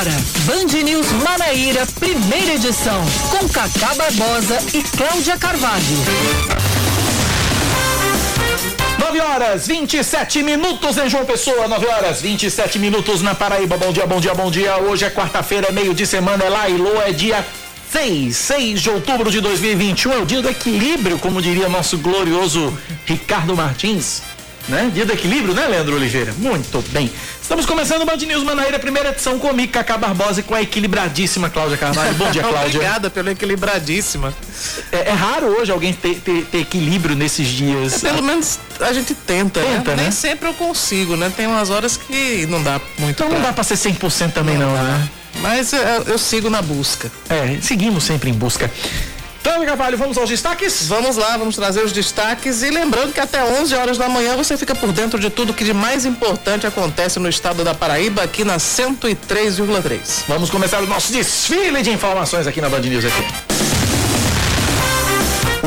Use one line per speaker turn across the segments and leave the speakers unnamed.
agora, Band News Manaíra, primeira edição, com Cacá Barbosa e Cláudia Carvalho.
9 horas 27 minutos em João Pessoa, 9 horas 27 minutos na Paraíba. Bom dia, bom dia, bom dia. Hoje é quarta-feira, meio de semana, é lá e Lô, é dia 6, 6 de outubro de 2021. É o dia do equilíbrio, como diria nosso glorioso Ricardo Martins né? Dia do equilíbrio, né, Leandro Oliveira? Muito bem. Estamos começando o Band News Manaíra, primeira edição comigo, Cacá Barbosa e com a equilibradíssima Cláudia Carvalho. Bom dia, Cláudia.
Obrigada pela equilibradíssima.
É, é, raro hoje alguém ter, ter, ter equilíbrio nesses dias.
É, pelo menos a gente tenta, né? tenta né? Nem sempre eu consigo, né? Tem umas horas que não dá muito.
Então pra... não dá pra ser 100% também não, não né?
Mas eu, eu sigo na busca.
É, seguimos sempre em busca. Então, Carvalho, vamos aos destaques?
Vamos lá, vamos trazer os destaques. E lembrando que até 11 horas da manhã você fica por dentro de tudo que de mais importante acontece no estado da Paraíba, aqui na 103,3.
Vamos começar o nosso desfile de informações aqui na Band News aqui.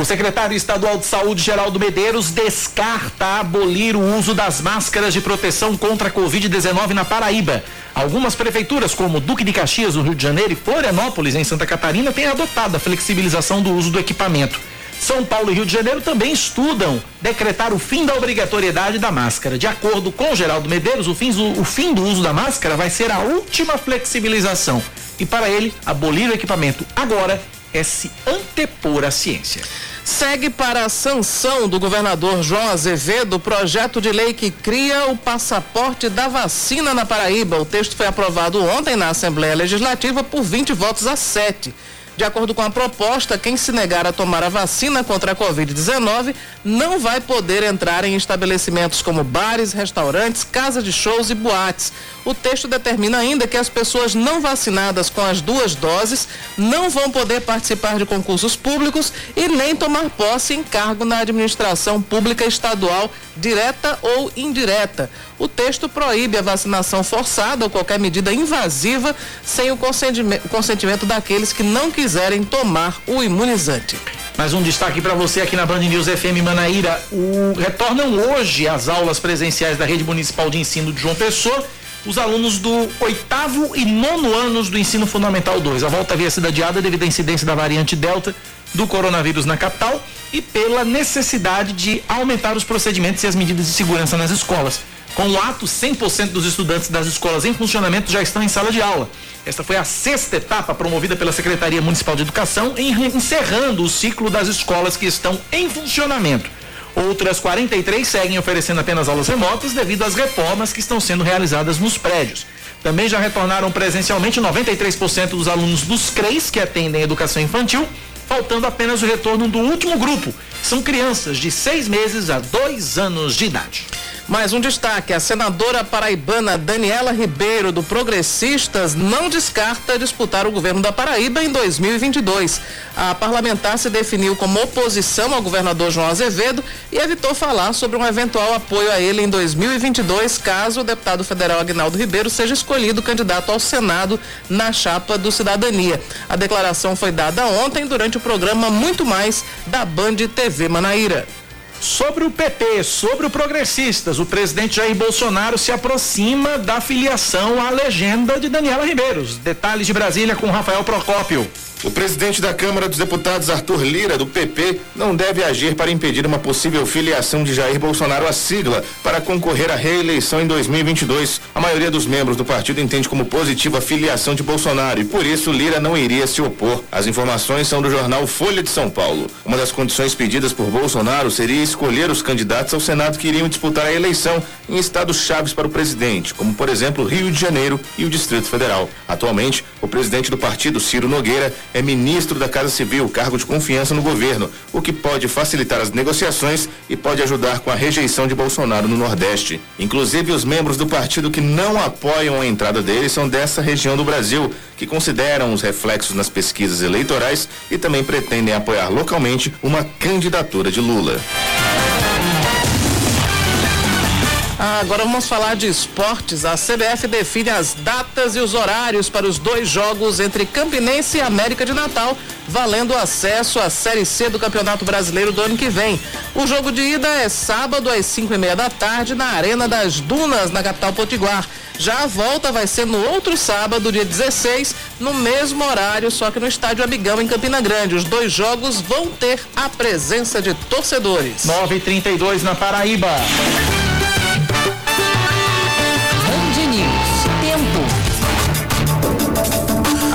O secretário estadual de Saúde, Geraldo Medeiros, descarta abolir o uso das máscaras de proteção contra a Covid-19 na Paraíba. Algumas prefeituras, como Duque de Caxias, no Rio de Janeiro, e Florianópolis, em Santa Catarina, têm adotado a flexibilização do uso do equipamento. São Paulo e Rio de Janeiro também estudam decretar o fim da obrigatoriedade da máscara. De acordo com Geraldo Medeiros, o fim, o fim do uso da máscara vai ser a última flexibilização. E para ele, abolir o equipamento agora é se antepor à ciência
segue para a sanção do governador João Azevedo o projeto de lei que cria o passaporte da vacina na Paraíba. O texto foi aprovado ontem na Assembleia Legislativa por 20 votos a 7. De acordo com a proposta, quem se negar a tomar a vacina contra a Covid-19 não vai poder entrar em estabelecimentos como bares, restaurantes, casas de shows e boates. O texto determina ainda que as pessoas não vacinadas com as duas doses não vão poder participar de concursos públicos e nem tomar posse em cargo na administração pública estadual, direta ou indireta. O texto proíbe a vacinação forçada ou qualquer medida invasiva sem o consentimento daqueles que não quiserem tomar o imunizante.
Mais um destaque para você aqui na Band News FM Manaíra. O, retornam hoje as aulas presenciais da Rede Municipal de Ensino de João Pessoa os alunos do oitavo e nono anos do ensino fundamental 2. A volta havia sido adiada devido à incidência da variante Delta do coronavírus na capital e pela necessidade de aumentar os procedimentos e as medidas de segurança nas escolas. Com o ato, 100% dos estudantes das escolas em funcionamento já estão em sala de aula. Esta foi a sexta etapa promovida pela Secretaria Municipal de Educação, encerrando o ciclo das escolas que estão em funcionamento. Outras 43 seguem oferecendo apenas aulas remotas devido às reformas que estão sendo realizadas nos prédios. Também já retornaram presencialmente 93% dos alunos dos CREs que atendem educação infantil, faltando apenas o retorno do último grupo. São crianças de seis meses a dois anos de idade.
Mais um destaque: a senadora paraibana Daniela Ribeiro, do Progressistas, não descarta disputar o governo da Paraíba em 2022. A parlamentar se definiu como oposição ao governador João Azevedo e evitou falar sobre um eventual apoio a ele em 2022, caso o deputado federal Agnaldo Ribeiro seja escolhido candidato ao Senado na chapa do Cidadania. A declaração foi dada ontem durante o programa Muito Mais da Band TV Manaíra.
Sobre o PT, sobre o Progressistas, o presidente Jair Bolsonaro se aproxima da filiação à legenda de Daniela Ribeiro. Detalhes de Brasília com Rafael Procópio.
O presidente da Câmara dos Deputados, Arthur Lira, do PP, não deve agir para impedir uma possível filiação de Jair Bolsonaro à sigla para concorrer à reeleição em 2022. A maioria dos membros do partido entende como positiva a filiação de Bolsonaro e, por isso, Lira não iria se opor. As informações são do jornal Folha de São Paulo. Uma das condições pedidas por Bolsonaro seria escolher os candidatos ao Senado que iriam disputar a eleição em estados chaves para o presidente, como, por exemplo, Rio de Janeiro e o Distrito Federal. Atualmente, o presidente do partido, Ciro Nogueira, é ministro da Casa Civil, cargo de confiança no governo, o que pode facilitar as negociações e pode ajudar com a rejeição de Bolsonaro no Nordeste. Inclusive, os membros do partido que não apoiam a entrada dele são dessa região do Brasil, que consideram os reflexos nas pesquisas eleitorais e também pretendem apoiar localmente uma candidatura de Lula.
Agora vamos falar de esportes. A CBF define as datas e os horários para os dois jogos entre Campinense e América de Natal, valendo acesso à Série C do Campeonato Brasileiro do ano que vem. O jogo de ida é sábado às 5 e meia da tarde na Arena das Dunas, na capital Potiguar. Já a volta vai ser no outro sábado, dia 16, no mesmo horário, só que no Estádio Amigão, em Campina Grande. Os dois jogos vão ter a presença de torcedores.
9 32 na Paraíba.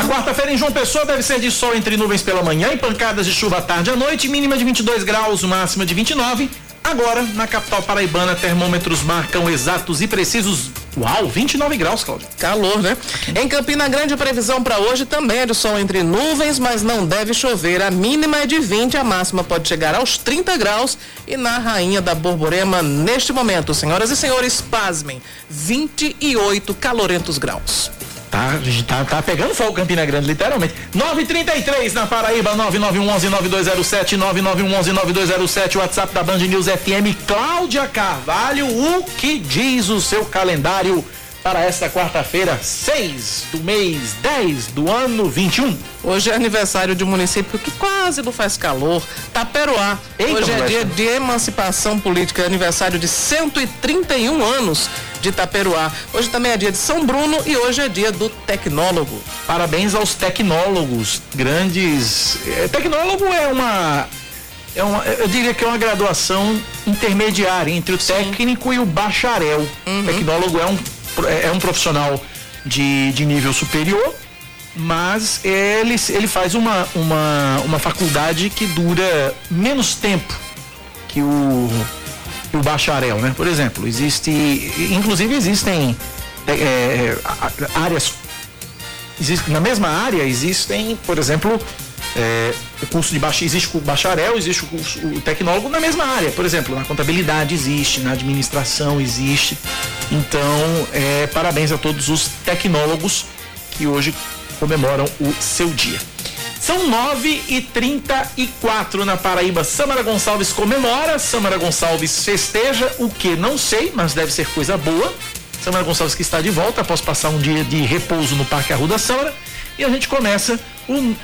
Quarta-feira em João Pessoa deve ser de sol entre nuvens pela manhã e pancadas de chuva à tarde à noite, mínima de 22 graus, máxima de 29. Agora, na capital paraibana, termômetros marcam exatos e precisos. Uau, 29 graus, Cláudio.
Calor, né? Em Campina Grande, previsão para hoje também é de sol entre nuvens, mas não deve chover. A mínima é de 20, a máxima pode chegar aos 30 graus. E na Rainha da Borborema, neste momento, senhoras e senhores, pasmem, 28 calorentos graus.
Tá, tá, tá pegando fogo Campina Grande, literalmente. 933 na Paraíba, 9911-9207, 9911-9207, WhatsApp da Band News FM. Cláudia Carvalho, o que diz o seu calendário para esta quarta-feira, 6 do mês 10 do ano 21?
Hoje é aniversário de um município que quase não faz calor, Taperoá. Eita, Hoje é dia de emancipação política, aniversário de 131 anos de Itaperuá. Hoje também é dia de São Bruno e hoje é dia do tecnólogo.
Parabéns aos tecnólogos, grandes. É, tecnólogo é uma, é uma. Eu diria que é uma graduação intermediária entre o técnico Sim. e o bacharel. Uhum. Tecnólogo é um, é um profissional de, de nível superior mas ele, ele faz uma, uma, uma faculdade que dura menos tempo que o, o bacharel, né? Por exemplo, existe, inclusive existem é, é áreas, existe, na mesma área existem, por exemplo, é, o curso de bacharel, existe o bacharel, existe o curso o tecnólogo na mesma área, por exemplo, na contabilidade existe, na administração existe. Então, é, parabéns a todos os tecnólogos que hoje comemoram o seu dia. São 9 e 34 na Paraíba. Samara Gonçalves comemora, Samara Gonçalves festeja, o que não sei, mas deve ser coisa boa. Samara Gonçalves que está de volta após passar um dia de repouso no Parque Arruda Samara. E a gente começa o.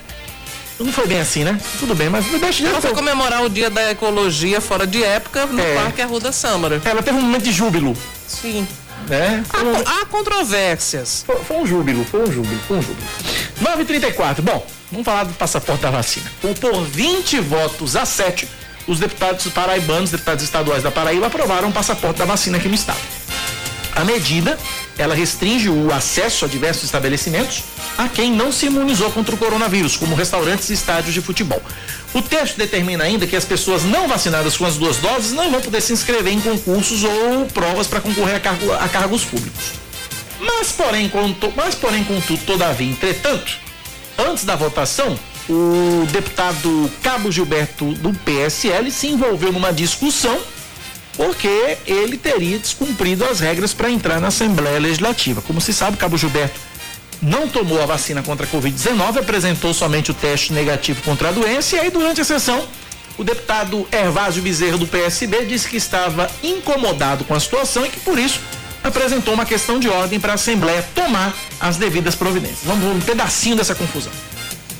Não foi bem assim, né? Tudo bem, mas deixa de.
Ela foi comemorar o dia da ecologia fora de época no é. Parque Arruda Samara.
Ela teve um momento de júbilo.
Sim.
Né?
Há, há controvérsias.
Foi, foi, um júbilo, foi um júbilo, foi um júbilo. 9h34. Bom, Vamos falar do passaporte da vacina. Por 20 votos a 7, os deputados paraibanos, deputados estaduais da Paraíba, aprovaram o passaporte da vacina aqui no estado. A medida, ela restringe o acesso a diversos estabelecimentos a quem não se imunizou contra o coronavírus, como restaurantes e estádios de futebol. O texto determina ainda que as pessoas não vacinadas com as duas doses não vão poder se inscrever em concursos ou provas para concorrer a, cargo, a cargos públicos. Mas porém, conto, mas porém, contudo, todavia, entretanto, Antes da votação, o deputado Cabo Gilberto do PSL se envolveu numa discussão porque ele teria descumprido as regras para entrar na Assembleia Legislativa. Como se sabe, Cabo Gilberto não tomou a vacina contra a Covid-19, apresentou somente o teste negativo contra a doença e aí durante a sessão o deputado Hervásio Bezerro do PSB disse que estava incomodado com a situação e que por isso apresentou uma questão de ordem para a Assembleia tomar as devidas providências. Vamos um pedacinho dessa confusão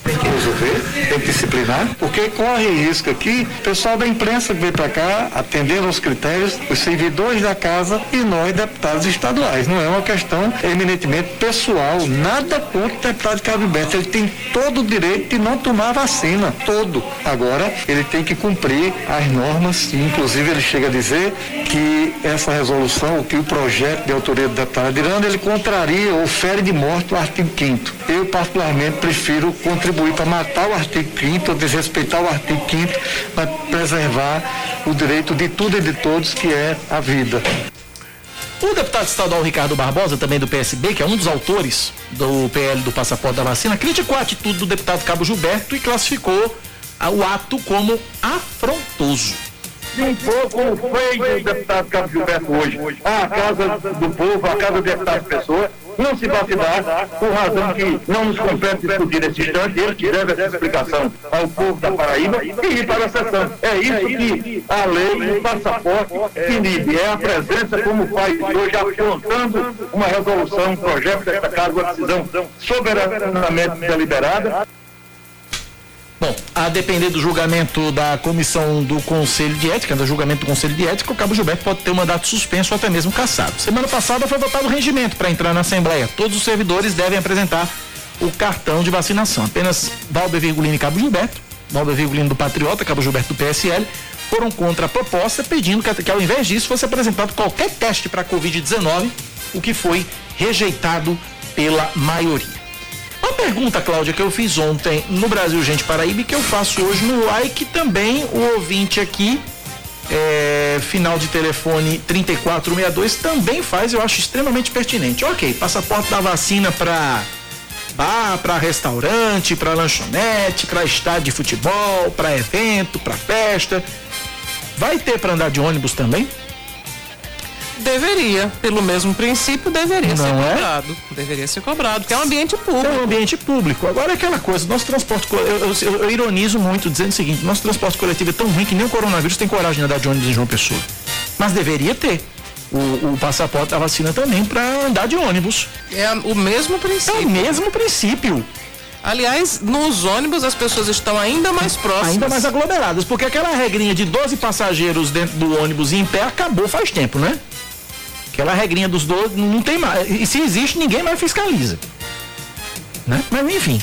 tem que resolver, tem que disciplinar, porque corre risco aqui, o pessoal da imprensa que veio para cá, atendendo aos critérios, os servidores da casa e nós, deputados estaduais. Não é uma questão eminentemente pessoal, nada contra o deputado Cabo Beto. Ele tem todo o direito de não tomar vacina, todo. Agora, ele tem que cumprir as normas, inclusive ele chega a dizer que essa resolução, que o projeto de autoria do deputado Adirando, ele contraria ou fere de morte o artigo 5 Eu, particularmente, prefiro contribuir para matar o artigo 5 desrespeitar o artigo 5 para preservar o direito de tudo e de todos, que é a vida.
O deputado estadual Ricardo Barbosa, também do PSB, que é um dos autores do PL do passaporte da vacina, criticou a atitude do deputado Cabo Gilberto e classificou o ato como afrontoso.
assim for como fez o deputado Carlos Gilberto hoje. A Casa do Povo, a Casa do Deputado Pessoa, não se vacinar, por razão que não nos compete discutir nesse instante, ele que deve essa explicação ao povo da Paraíba e ir para a sessão. É isso que a lei, o passaporte, inibe. É a presença, como faz hoje, apontando uma resolução, um projeto desta casa, uma decisão soberanamente deliberada.
Bom, a depender do julgamento da comissão do Conselho de Ética, do julgamento do Conselho de Ética, o Cabo Gilberto pode ter um mandato suspenso ou até mesmo cassado. Semana passada foi votado o regimento para entrar na Assembleia. Todos os servidores devem apresentar o cartão de vacinação. Apenas Valber Virgulino e Cabo Gilberto, Valber Virgulino do Patriota, Cabo Gilberto do PSL, foram contra a proposta, pedindo que, que ao invés disso fosse apresentado qualquer teste para Covid-19, o que foi rejeitado pela maioria. Uma pergunta, Cláudia, que eu fiz ontem no Brasil Gente Paraíba e que eu faço hoje no like também o ouvinte aqui, é, final de telefone 3462, também faz, eu acho extremamente pertinente. Ok, passaporte da vacina para bar, para restaurante, para lanchonete, para estádio de futebol, para evento, para festa. Vai ter para andar de ônibus também?
Deveria, pelo mesmo princípio, deveria
Não
ser
é?
cobrado. Deveria ser cobrado, porque é um ambiente público.
É um ambiente público. Agora é aquela coisa, nosso transporte, eu, eu- eu- ironizo muito dizendo o seguinte, nosso transporte coletivo é tão ruim que nem o coronavírus tem coragem de andar de ônibus em João Pessoa. Mas deveria ter o, o passaporte da vacina também para andar de ônibus.
É o mesmo
É
princípio.
o mesmo princípio,
Aliás, nos ônibus as pessoas estão ainda mais próximas.
ainda mais aglomeradas, porque aquela regrinha de 12 passageiros dentro do ônibus e em pé acabou faz tempo, né? Aquela regrinha dos 12 não tem mais. E se existe, ninguém mais fiscaliza. Né? Mas enfim,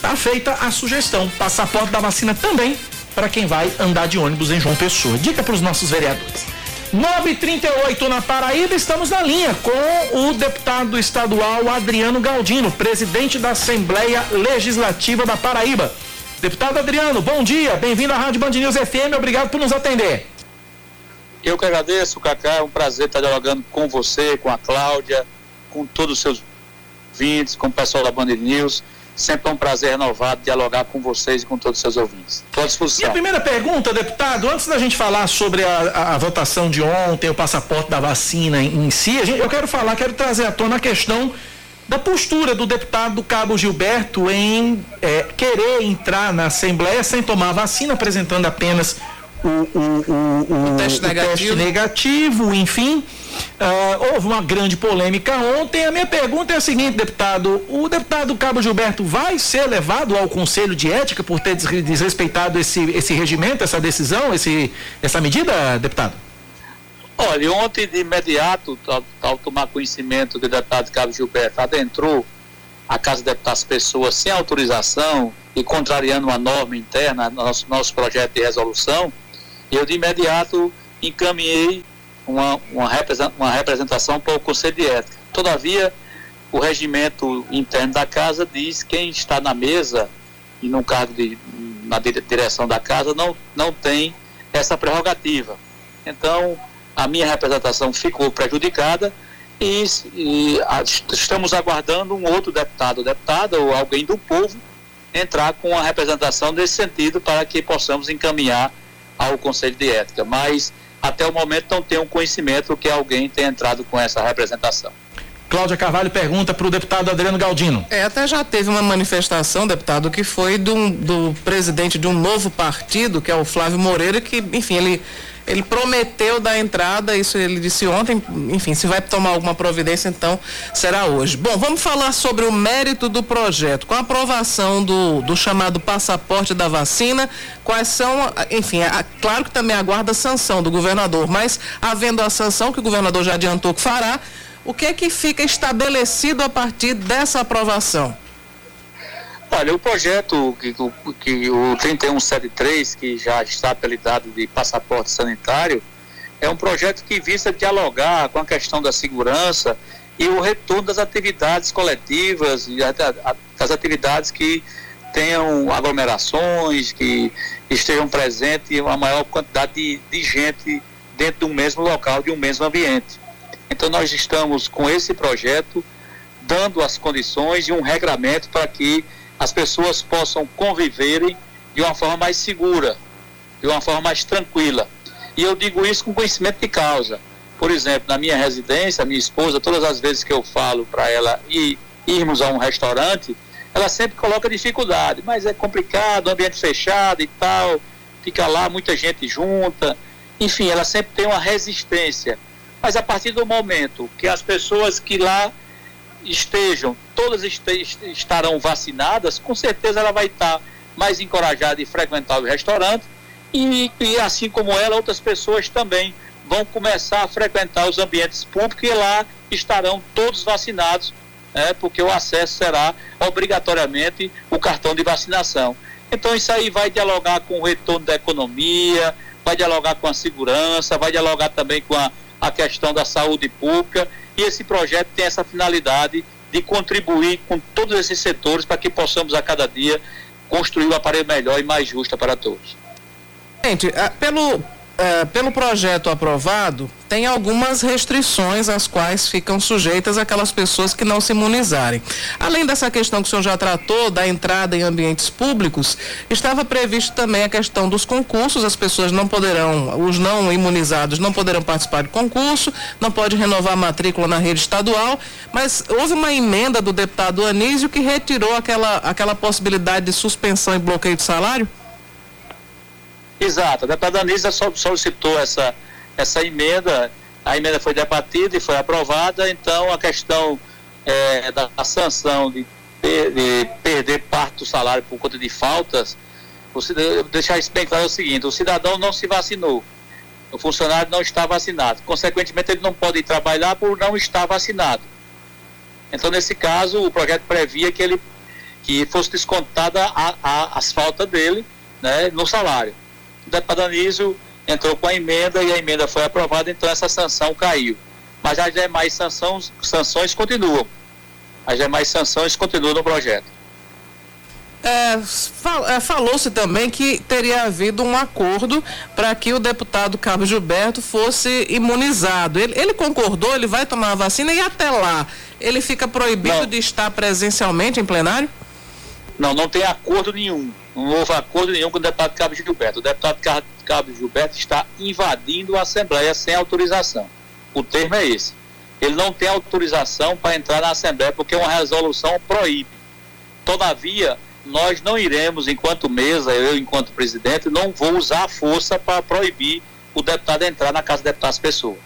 tá feita a sugestão. Passaporte da vacina também para quem vai andar de ônibus em João Pessoa. Dica para os nossos vereadores. 938 na Paraíba, estamos na linha com o deputado estadual Adriano Galdino, presidente da Assembleia Legislativa da Paraíba. Deputado Adriano, bom dia, bem-vindo à Rádio Band News FM, obrigado por nos atender.
Eu que agradeço, Cacá. É um prazer estar dialogando com você, com a Cláudia, com todos os seus ouvintes, com o pessoal da Band News. Sempre é um prazer renovado dialogar com vocês e com todos os seus ouvintes. Estou à disposição.
primeira pergunta, deputado, antes da gente falar sobre a, a- votação de ontem, o passaporte da vacina em, em si, gente- eu quero falar, quero trazer à tona a questão da postura do deputado Cabo Gilberto em eh, querer entrar na Assembleia sem tomar vacina, apresentando apenas o, o- o- o-
teste
o
negativo.
negativo, enfim. Ah, houve uma grande polêmica ontem. A minha pergunta é a seguinte, deputado: o deputado Cabo Gilberto vai ser levado ao Conselho de Ética por ter desre- desrespeitado esse, esse regimento, essa decisão, esse, essa medida, deputado?
Olha, ontem de imediato, ao, ao tomar conhecimento que o deputado Cabo Gilberto adentrou a Casa de Deputados Pessoas sem autorização e contrariando uma norma interna, nosso, nosso projeto de resolução, eu de imediato encaminhei uma, uma, represen- uma representação para o Conselho de Ética. Todavia, o regimento interno da casa diz que quem está na mesa e no cargo de, na dire- direção da casa não, não tem essa prerrogativa. Então, a minha representação ficou prejudicada e, e a- estamos aguardando um outro deputado ou deputada ou alguém do povo entrar com a representação nesse sentido para que possamos encaminhar ao Conselho de Ética. Mas até o momento não tenho conhecimento que alguém tenha entrado com essa representação.
Cláudia Carvalho pergunta para o deputado Adriano Galdino.
É, até já teve uma manifestação, deputado, que foi do, do presidente de um novo partido, que é o Flávio Moreira, que, enfim, ele, ele prometeu dar entrada, isso ele disse ontem, enfim, se vai tomar alguma providência, então será hoje. Bom, vamos falar sobre o mérito do projeto. Com a aprovação do, do chamado passaporte da vacina, quais são, enfim, é, claro que também aguarda a sanção do governador, mas havendo a sanção que o governador já adiantou que fará, o que é que fica estabelecido a partir dessa aprovação?
Olha, o projeto que, que o 3173, que já está apelidado de passaporte sanitário, é um projeto que visa dialogar com a questão da segurança e o retorno das atividades coletivas das atividades que tenham aglomerações, que estejam presentes uma maior quantidade de, de gente dentro de um mesmo local, de um mesmo ambiente. Então nós estamos com esse projeto dando as condições e um regramento para que as pessoas possam conviverem de uma forma mais segura, de uma forma mais tranquila. E eu digo isso com conhecimento de causa. Por exemplo, na minha residência, minha esposa, todas as vezes que eu falo para ela ir, irmos a um restaurante, ela sempre coloca dificuldade, mas é complicado, ambiente fechado e tal, fica lá muita gente junta, enfim, ela sempre tem uma resistência. Mas a partir do momento que as pessoas que lá estejam, todas estarão vacinadas, com certeza ela vai estar mais encorajada em frequentar o restaurante e, e assim como ela, outras pessoas também vão começar a frequentar os ambientes públicos e lá estarão todos vacinados, né, porque o acesso será obrigatoriamente o cartão de vacinação. Então isso aí vai dialogar com o retorno da economia, vai dialogar com a segurança, vai dialogar também com a, a questão da saúde pública e esse projeto tem essa finalidade de contribuir com todos esses setores para que possamos a cada dia construir um aparelho melhor e mais justo para todos.
Gente, eh, pelo, é, pelo projeto aprovado, tem algumas restrições às quais ficam sujeitas aquelas pessoas que não se imunizarem. Além dessa questão que o senhor já tratou, da entrada em ambientes públicos, estava previsto também a questão dos concursos, as pessoas não poderão, os não imunizados não poderão participar de concurso, não pode renovar a matrícula na rede estadual, mas houve uma emenda do deputado Anísio que retirou aquela, aquela possibilidade de suspensão e bloqueio de salário?
Exato, a deputada Anísia solicitou essa, essa emenda, a emenda foi debatida e foi aprovada, então a questão é, da sanção de, de, perder parte do salário por conta de faltas, o, deixar isso bem claro é o seguinte, o cidadão não se vacinou, o funcionário não está vacinado, consequentemente ele não pode trabalhar por não estar vacinado. Então, nesse caso, o projeto previa que ele que fosse descontada a, a, as faltas dele né, no salário o deputado Anísio entrou com a emenda e a emenda foi aprovada, então essa sanção caiu. Mas as demais sanções, sanções continuam. As demais sanções continuam no projeto.
É, é, Falou-se também que teria havido um acordo para que o deputado Carlos Gilberto fosse imunizado. Ele, ele, concordou, ele vai tomar a vacina e até lá ele fica proibido não. de estar presencialmente em plenário?
Não, não tem acordo nenhum. Não houve acordo nenhum com o deputado Cabo Gilberto. O deputado Cabo Gilberto está invadindo a Assembleia sem autorização. O termo é esse. Ele não tem autorização para entrar na Assembleia porque uma resolução proíbe. Todavia, nós não iremos, enquanto mesa, eu enquanto presidente, não vou usar a força para proibir o deputado entrar na Casa de Deputados Pessoa.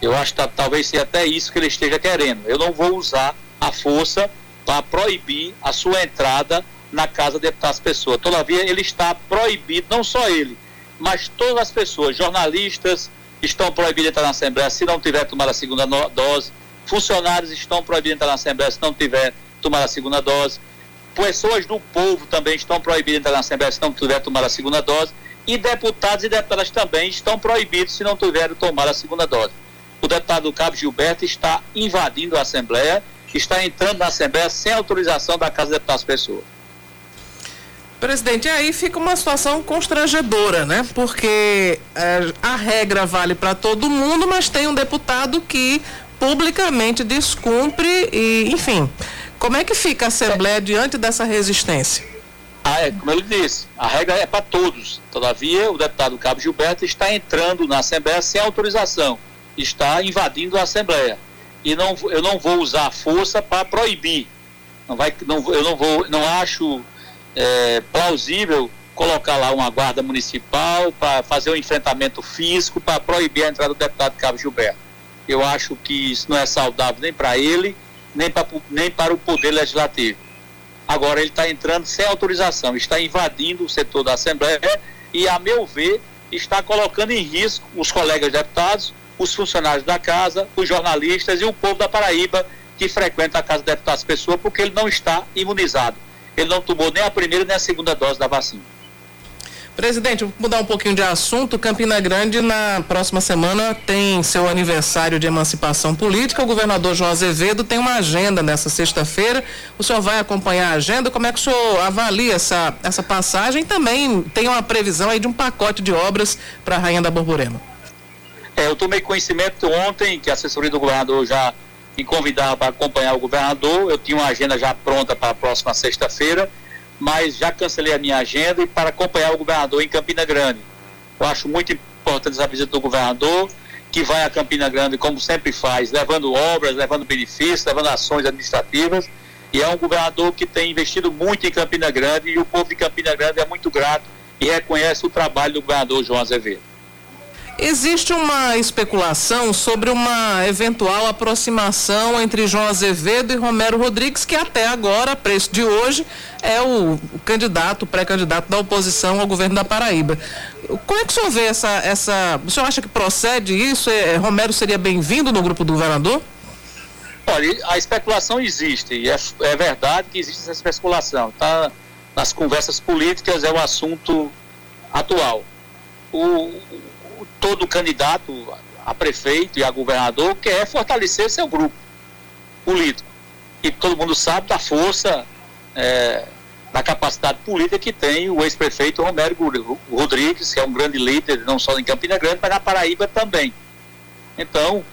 Eu acho que talvez seja até isso que ele esteja querendo. Eu não vou usar a força para proibir a sua entrada na Casa de Deputados Pessoa. Todavia, ele está proibido, não só ele, mas todas as pessoas, jornalistas estão proibidos de entrar na Assembleia se não tiver tomado a segunda dose, funcionários estão proibidos de entrar na Assembleia se não tiver tomado a segunda dose, pessoas do povo também estão proibidas de entrar na Assembleia se não tiver tomado a segunda dose, e deputados e deputadas também estão proibidos se não tiverem tomado a segunda dose. O deputado Cabo Gilberto está invadindo a Assembleia, está entrando na Assembleia sem autorização da Casa de Deputados Pessoa.
Presidente, aí fica uma situação constrangedora, né? Porque é, a regra vale para todo mundo, mas tem um deputado que publicamente descumpre e, enfim, como é que fica a Assembleia diante dessa resistência?
Ah, é, como ele disse, a regra é para todos. Todavia, o deputado Cabo Gilberto está entrando na Assembleia sem autorização, está invadindo a Assembleia. E não, eu não vou usar a força para proibir. Não vai, não, eu não vou, não acho é, plausível colocar lá uma guarda municipal para fazer um enfrentamento físico para proibir a entrada do deputado Cabo Gilberto. Eu acho que isso não é saudável nem para ele, nem, pra, nem para o Poder Legislativo. Agora, ele está entrando sem autorização, está invadindo o setor da Assembleia e, a meu ver, está colocando em risco os colegas deputados, os funcionários da casa, os jornalistas e o povo da Paraíba que frequenta a Casa de Deputados Pessoa, porque ele não está imunizado ele não tomou nem a primeira nem a segunda dose da vacina.
Presidente, vou mudar um pouquinho de assunto. Campina Grande, na próxima semana, tem seu aniversário de emancipação política. O governador João Azevedo tem uma agenda nessa sexta-feira. O senhor vai acompanhar a agenda? Como é que o senhor avalia essa, essa passagem? Também tem uma previsão aí de um pacote de obras para a Rainha da Borborema.
É, eu tomei conhecimento ontem que a assessoria do governador já me convidava para acompanhar o governador. Eu tinha uma agenda já pronta para a próxima sexta-feira, mas já cancelei a minha agenda e para acompanhar o governador em Campina Grande. Eu acho muito importante essa visita do governador, que vai a Campina Grande, como sempre faz, levando obras, levando benefícios, levando ações administrativas. E é um governador que tem investido muito em Campina Grande e o povo de Campina Grande é muito grato e reconhece o trabalho do governador João Azevedo.
Existe uma especulação sobre uma eventual aproximação entre João Azevedo e Romero Rodrigues, que até agora, a preço de hoje, é o, candidato, pré-candidato da oposição ao governo da Paraíba. Como é que o senhor vê essa. essa o senhor acha que procede isso? É, Romero seria bem-vindo no grupo do governador?
Olha, a especulação existe, e é, é verdade que existe essa especulação. Tá? Nas conversas políticas é o assunto atual. O, todo candidato a prefeito e a governador quer fortalecer seu grupo político. E todo mundo sabe da força, é, da capacidade política que tem o ex-prefeito Romero Rodrigues, que é um grande líder, não só em Campina Grande, mas na Paraíba também. Então,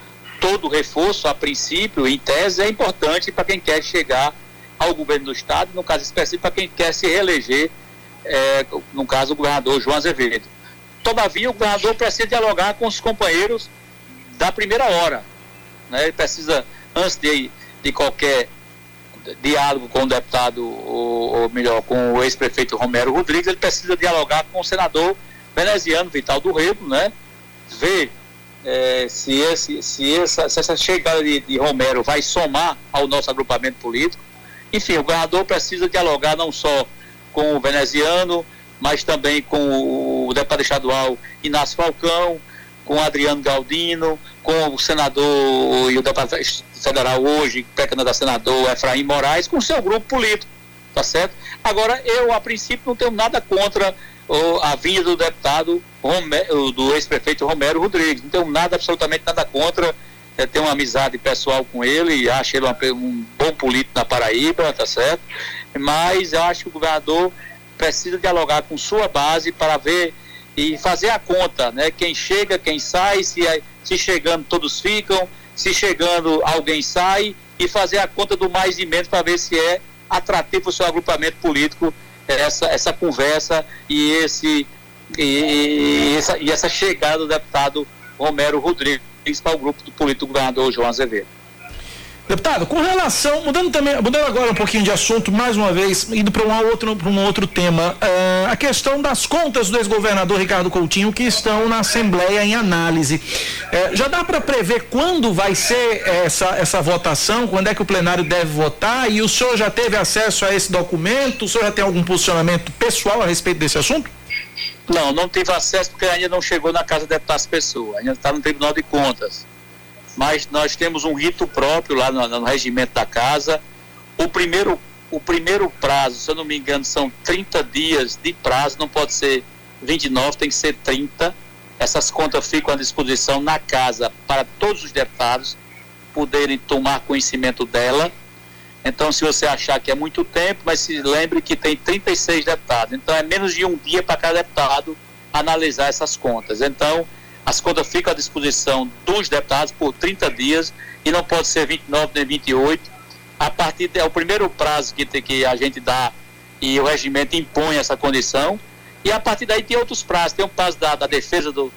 todo reforço, a princípio, em tese, é importante para quem quer chegar ao governo do Estado, no caso específico, para quem quer se reeleger, é, no caso, o governador João Azevedo. Todavia, o governador precisa dialogar com os companheiros da primeira hora. Né? Ele precisa, antes de, de qualquer diálogo com o deputado, ou, ou melhor, com o ex-prefeito Romero Rodrigues, ele precisa dialogar com o senador veneziano Vital do Rego, né? ver é, se, esse, se, essa, se essa chegada de, de Romero vai somar ao nosso agrupamento político. Enfim, o governador precisa dialogar não só com o veneziano, mas também com o deputado estadual Inácio Falcão, com o Adriano Galdino, com o senador e o deputado federal hoje, pré-candidato senador Efraim Moraes, com o seu grupo político, tá certo? Agora, eu, a princípio, não tenho nada contra oh, a vinda do deputado, Romero, do ex-prefeito Romero Rodrigues, não tenho nada, absolutamente nada contra, é, tenho uma amizade pessoal com ele, acho ele uma, um bom político na Paraíba, tá certo? Mas acho que o governador precisa dialogar com sua base para ver e fazer a conta, né? Quem chega, quem sai, se, se chegando todos ficam, se chegando alguém sai e fazer a conta do mais e menos para ver se é atrativo o seu agrupamento político essa, essa conversa e esse e, e, essa, e essa chegada do deputado Romero Rodrigues para o grupo do político governador João Azevedo.
Deputado, com relação, mudando também, mudando agora um pouquinho de assunto, mais uma vez, indo para um outro, para um outro tema, uh, a questão das contas do ex-governador Ricardo Coutinho que estão na Assembleia em análise. Uh, já dá para prever quando vai ser essa, essa votação, quando é que o plenário deve votar? E o senhor já teve acesso a esse documento? O senhor já tem algum posicionamento pessoal a respeito desse assunto?
Não, não tive acesso porque ainda não chegou na Casa de Deputados Pessoa, ainda está no Tribunal de Contas mas nós temos um rito próprio lá no, no regimento da casa. O primeiro, o primeiro prazo, se eu não me engano, são 30 dias de prazo, não pode ser 29, tem que ser 30. Essas contas ficam à disposição na casa para todos os deputados poderem tomar conhecimento dela. Então, se você achar que é muito tempo, mas se lembre que tem 36 deputados. Então, é menos de um dia para cada deputado analisar essas contas. Então, as contas ficam à disposição dos deputados por 30 dias e não pode ser 29 nem 28. A partir é o primeiro prazo que, que a gente dá e o regimento impõe essa condição. E a partir daí tem outros prazos. Tem um prazo da, da defesa do,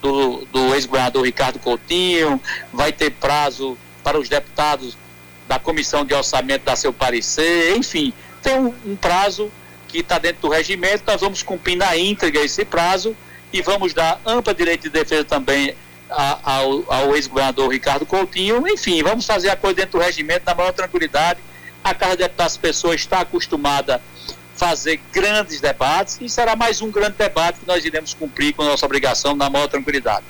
do, do ex-governador Ricardo Coutinho, vai ter prazo para os deputados da comissão de orçamento dar seu parecer, enfim, tem um, um prazo que está dentro do regimento, nós vamos cumprir na íntegra esse prazo e vamos dar ampla direito de defesa também a, ao, ao ex-governador Ricardo Coutinho. Enfim, vamos fazer a coisa dentro do regimento na maior tranquilidade. A Casa de Deputados Pessoas está acostumada a fazer grandes debates e será mais um grande debate que nós iremos cumprir com a nossa obrigação na maior tranquilidade.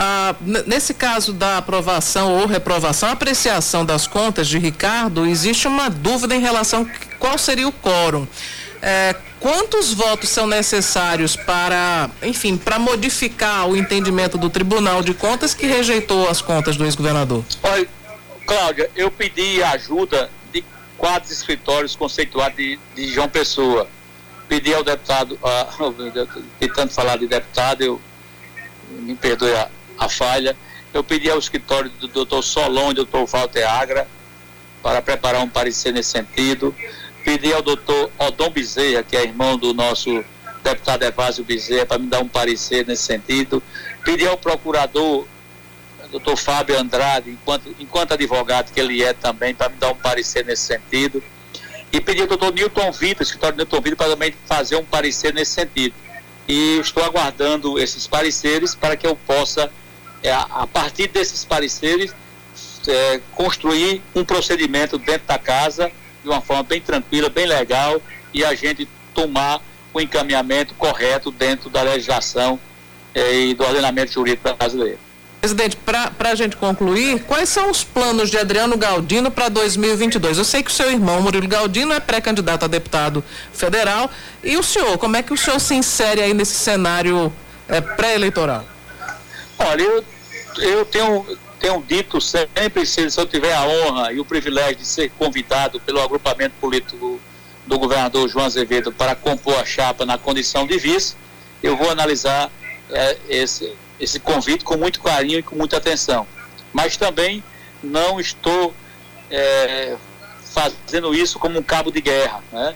Ah, nesse caso da aprovação ou reprovação, apreciação das contas de Ricardo, existe uma dúvida em relação a qual seria o quórum. É, quantos votos são necessários para, enfim, para modificar o entendimento do Tribunal de Contas que rejeitou as contas do ex-governador?
Olha, Cláudia, eu pedi ajuda de quatro escritórios conceituados de, de João Pessoa. Pedi ao deputado, uh, tentando falar de deputado, eu me perdoe a, a falha. Eu pedi ao escritório do doutor Solon e do doutor Walter Agra para preparar um parecer nesse sentido pedi ao doutor Odon Bezerra, que é irmão do nosso deputado Evásio Bezerra para me dar um parecer nesse sentido. Pedi ao procurador, doutor Fábio Andrade, enquanto, enquanto advogado que ele é também, para me dar um parecer nesse sentido. E pedi ao doutor Newton Vitor, escritório Newton Vitor, para também fazer um parecer nesse sentido. E estou aguardando esses pareceres para que eu possa, é, a partir desses pareceres, é, construir um procedimento dentro da casa de uma forma bem tranquila, bem legal e a gente tomar o encaminhamento correto dentro da legislação eh, e do ordenamento jurídico brasileiro.
Presidente, para a gente concluir, quais são os planos de Adriano Galdino para 2022? Eu sei que o seu irmão, Murilo Galdino, é pré-candidato a deputado federal. E o senhor, como é que o senhor se insere aí nesse cenário eh, pré-eleitoral?
Olha, eu, eu tenho, tenho dito sempre, se, eu tiver a honra e o privilégio de ser convidado pelo agrupamento político do governador João Azevedo para compor a chapa na condição de vice, eu vou analisar é, esse, esse convite com muito carinho e com muita atenção. Mas também não estou é, fazendo isso como um cabo de guerra. Né?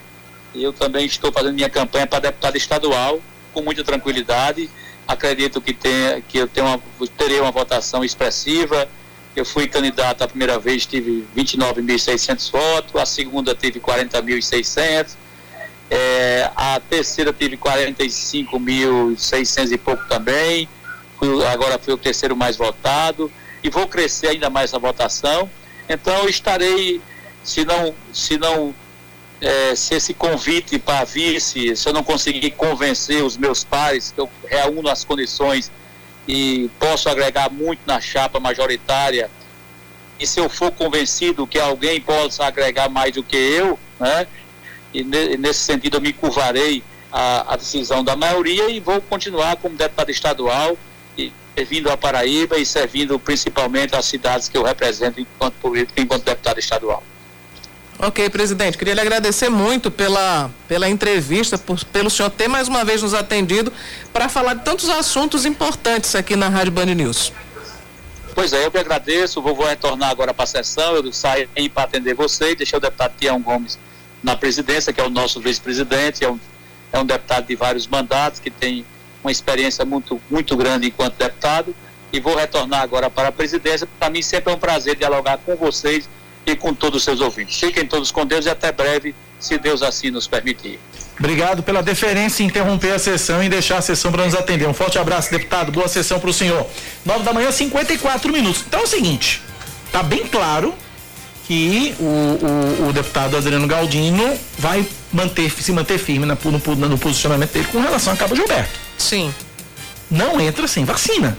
Eu também estou fazendo minha campanha para deputado estadual com muita tranquilidade. Acredito que, tenha, que eu tenho uma, terei uma votação expressiva. Eu fui candidato a primeira vez, tive 29.600 votos, a segunda tive 40.600, é, a terceira tive 45.600 e pouco também, fui, agora fui o terceiro mais votado, e vou crescer ainda mais a votação. Então estarei, se não, se não é, se esse convite para vice, se eu não conseguir convencer os meus pares, que eu reúno as condições e posso agregar muito na chapa majoritária. E se eu for convencido que alguém possa agregar mais do que eu, né? E nesse sentido eu me curvarei a decisão da maioria e vou continuar como deputado estadual e servindo a Paraíba e servindo principalmente as cidades que eu represento enquanto político, enquanto deputado estadual.
Ok, presidente. Queria lhe agradecer muito pela, pela entrevista, por, pelo senhor ter mais uma vez nos atendido para falar de tantos assuntos importantes aqui na Rádio Band News.
Pois é, eu que agradeço. Vou, vou retornar agora para a sessão. Eu saio para atender você e deixei o deputado Tião Gomes na presidência, que é o nosso vice-presidente. É um, é um deputado de vários mandatos, que tem uma experiência muito, muito grande enquanto deputado. E vou retornar agora para a presidência. Para mim sempre é um prazer dialogar com vocês e com todos os seus ouvintes. Fiquem todos com Deus e até breve, se Deus assim nos permitir.
Obrigado pela deferência em interromper a sessão e deixar a sessão para nos atender. Um forte abraço, deputado. Boa sessão para o senhor. Nove da manhã, 54 minutos. Então é o seguinte, tá bem claro que o, o, o deputado Adriano Galdino vai manter, se manter firme na, no, no posicionamento dele com relação a Cabo Gilberto.
Sim.
Não entra sem vacina.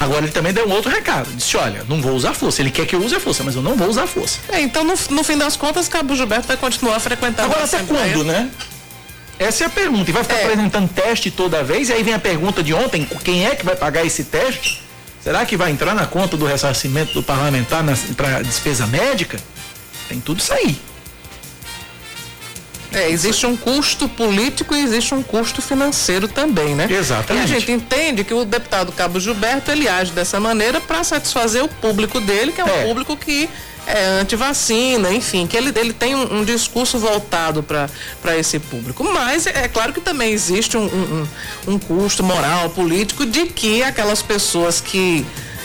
Agora ele também deu um outro recado. Disse: olha, não vou usar força. Ele quer que eu use a força, mas eu não vou usar força.
É, então no, no fim das contas, Cabo Gilberto vai continuar frequentando
Agora até quando, né? Essa é a pergunta. E vai ficar é. apresentando teste toda vez? E aí vem a pergunta de ontem: quem é que vai pagar esse teste? Será que vai entrar na conta do ressarcimento do parlamentar para despesa médica? Tem tudo isso aí.
É, existe um custo político e existe um custo financeiro também, né?
Exatamente.
E a gente entende que o deputado Cabo Gilberto ele age dessa maneira para satisfazer o público dele, que é um é. público que é anti-vacina, enfim, que ele, ele tem um, um discurso voltado para esse público. Mas é, é, claro que também existe um, um, um, custo moral, político, de que aquelas pessoas que.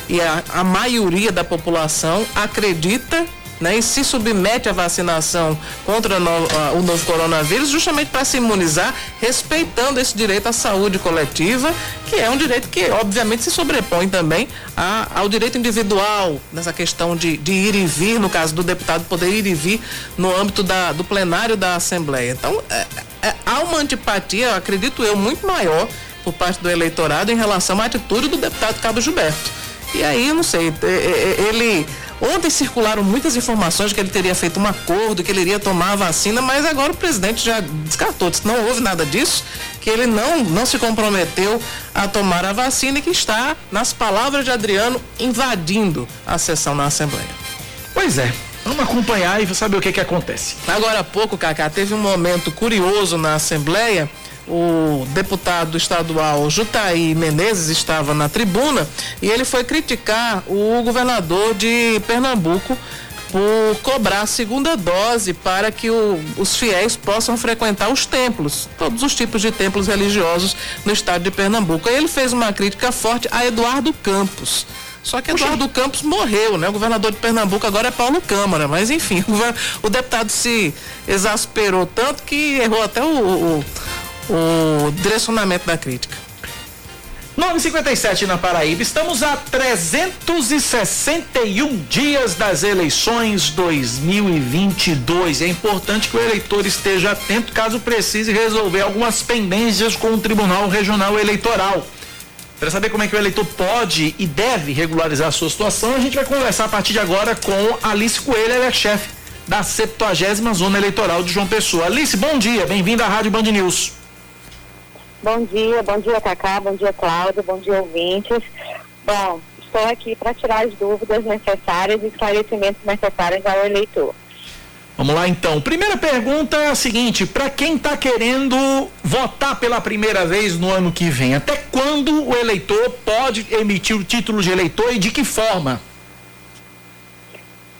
E a, a maioria da população acredita né, e se submete à vacinação contra o novo coronavírus, justamente para se imunizar, respeitando esse direito à saúde coletiva, que é um direito que, obviamente, se sobrepõe também a, ao direito individual, nessa questão de, de, ir e vir, no caso do deputado poder ir e vir no âmbito da, do plenário da Assembleia. Então, é, é, há uma antipatia, acredito eu, muito maior por parte do eleitorado em relação à atitude do deputado Cabo Gilberto. E aí, não sei, é, é, ele Ontem circularam muitas informações de que ele teria feito um acordo, que ele iria tomar a vacina, mas agora o presidente já descartou, disse que não houve nada disso, que ele não, não se comprometeu a tomar a vacina e que está, nas palavras de Adriano, invadindo a sessão na Assembleia.
Pois é. Vamos acompanhar e saber o que que acontece.
Agora há pouco, Cacá, teve um momento curioso na Assembleia o deputado estadual Jutaí Menezes estava na tribuna e ele foi criticar o governador de Pernambuco por cobrar a segunda dose para que o, os fiéis possam frequentar os templos, todos os tipos de templos religiosos no estado de Pernambuco. Aí ele fez uma crítica forte a Eduardo Campos. Só que Eduardo Puxa. Campos morreu, né? O governador de Pernambuco agora é Paulo Câmara, mas enfim, o, o deputado se exasperou tanto que errou até o, o, o direcionamento da crítica.
957 na Paraíba. Estamos a 361 dias das eleições 2022. É importante que o eleitor esteja atento caso precise resolver algumas pendências com o Tribunal Regional Eleitoral. Para saber como é que o eleitor pode e deve regularizar a sua situação, a gente vai conversar a partir de agora com Alice Coelho, ela é chefe da 70 Zona Eleitoral de João Pessoa. Alice, bom dia, bem-vinda à Rádio Band News.
Bom dia, bom dia Cacá, bom dia Cláudio, bom dia ouvintes. Bom, estou aqui para tirar as dúvidas necessárias e esclarecimentos necessários ao eleitor.
Vamos lá então. Primeira pergunta é a seguinte: para quem está querendo votar pela primeira vez no ano que vem, até quando o eleitor pode emitir o título de eleitor e de que forma?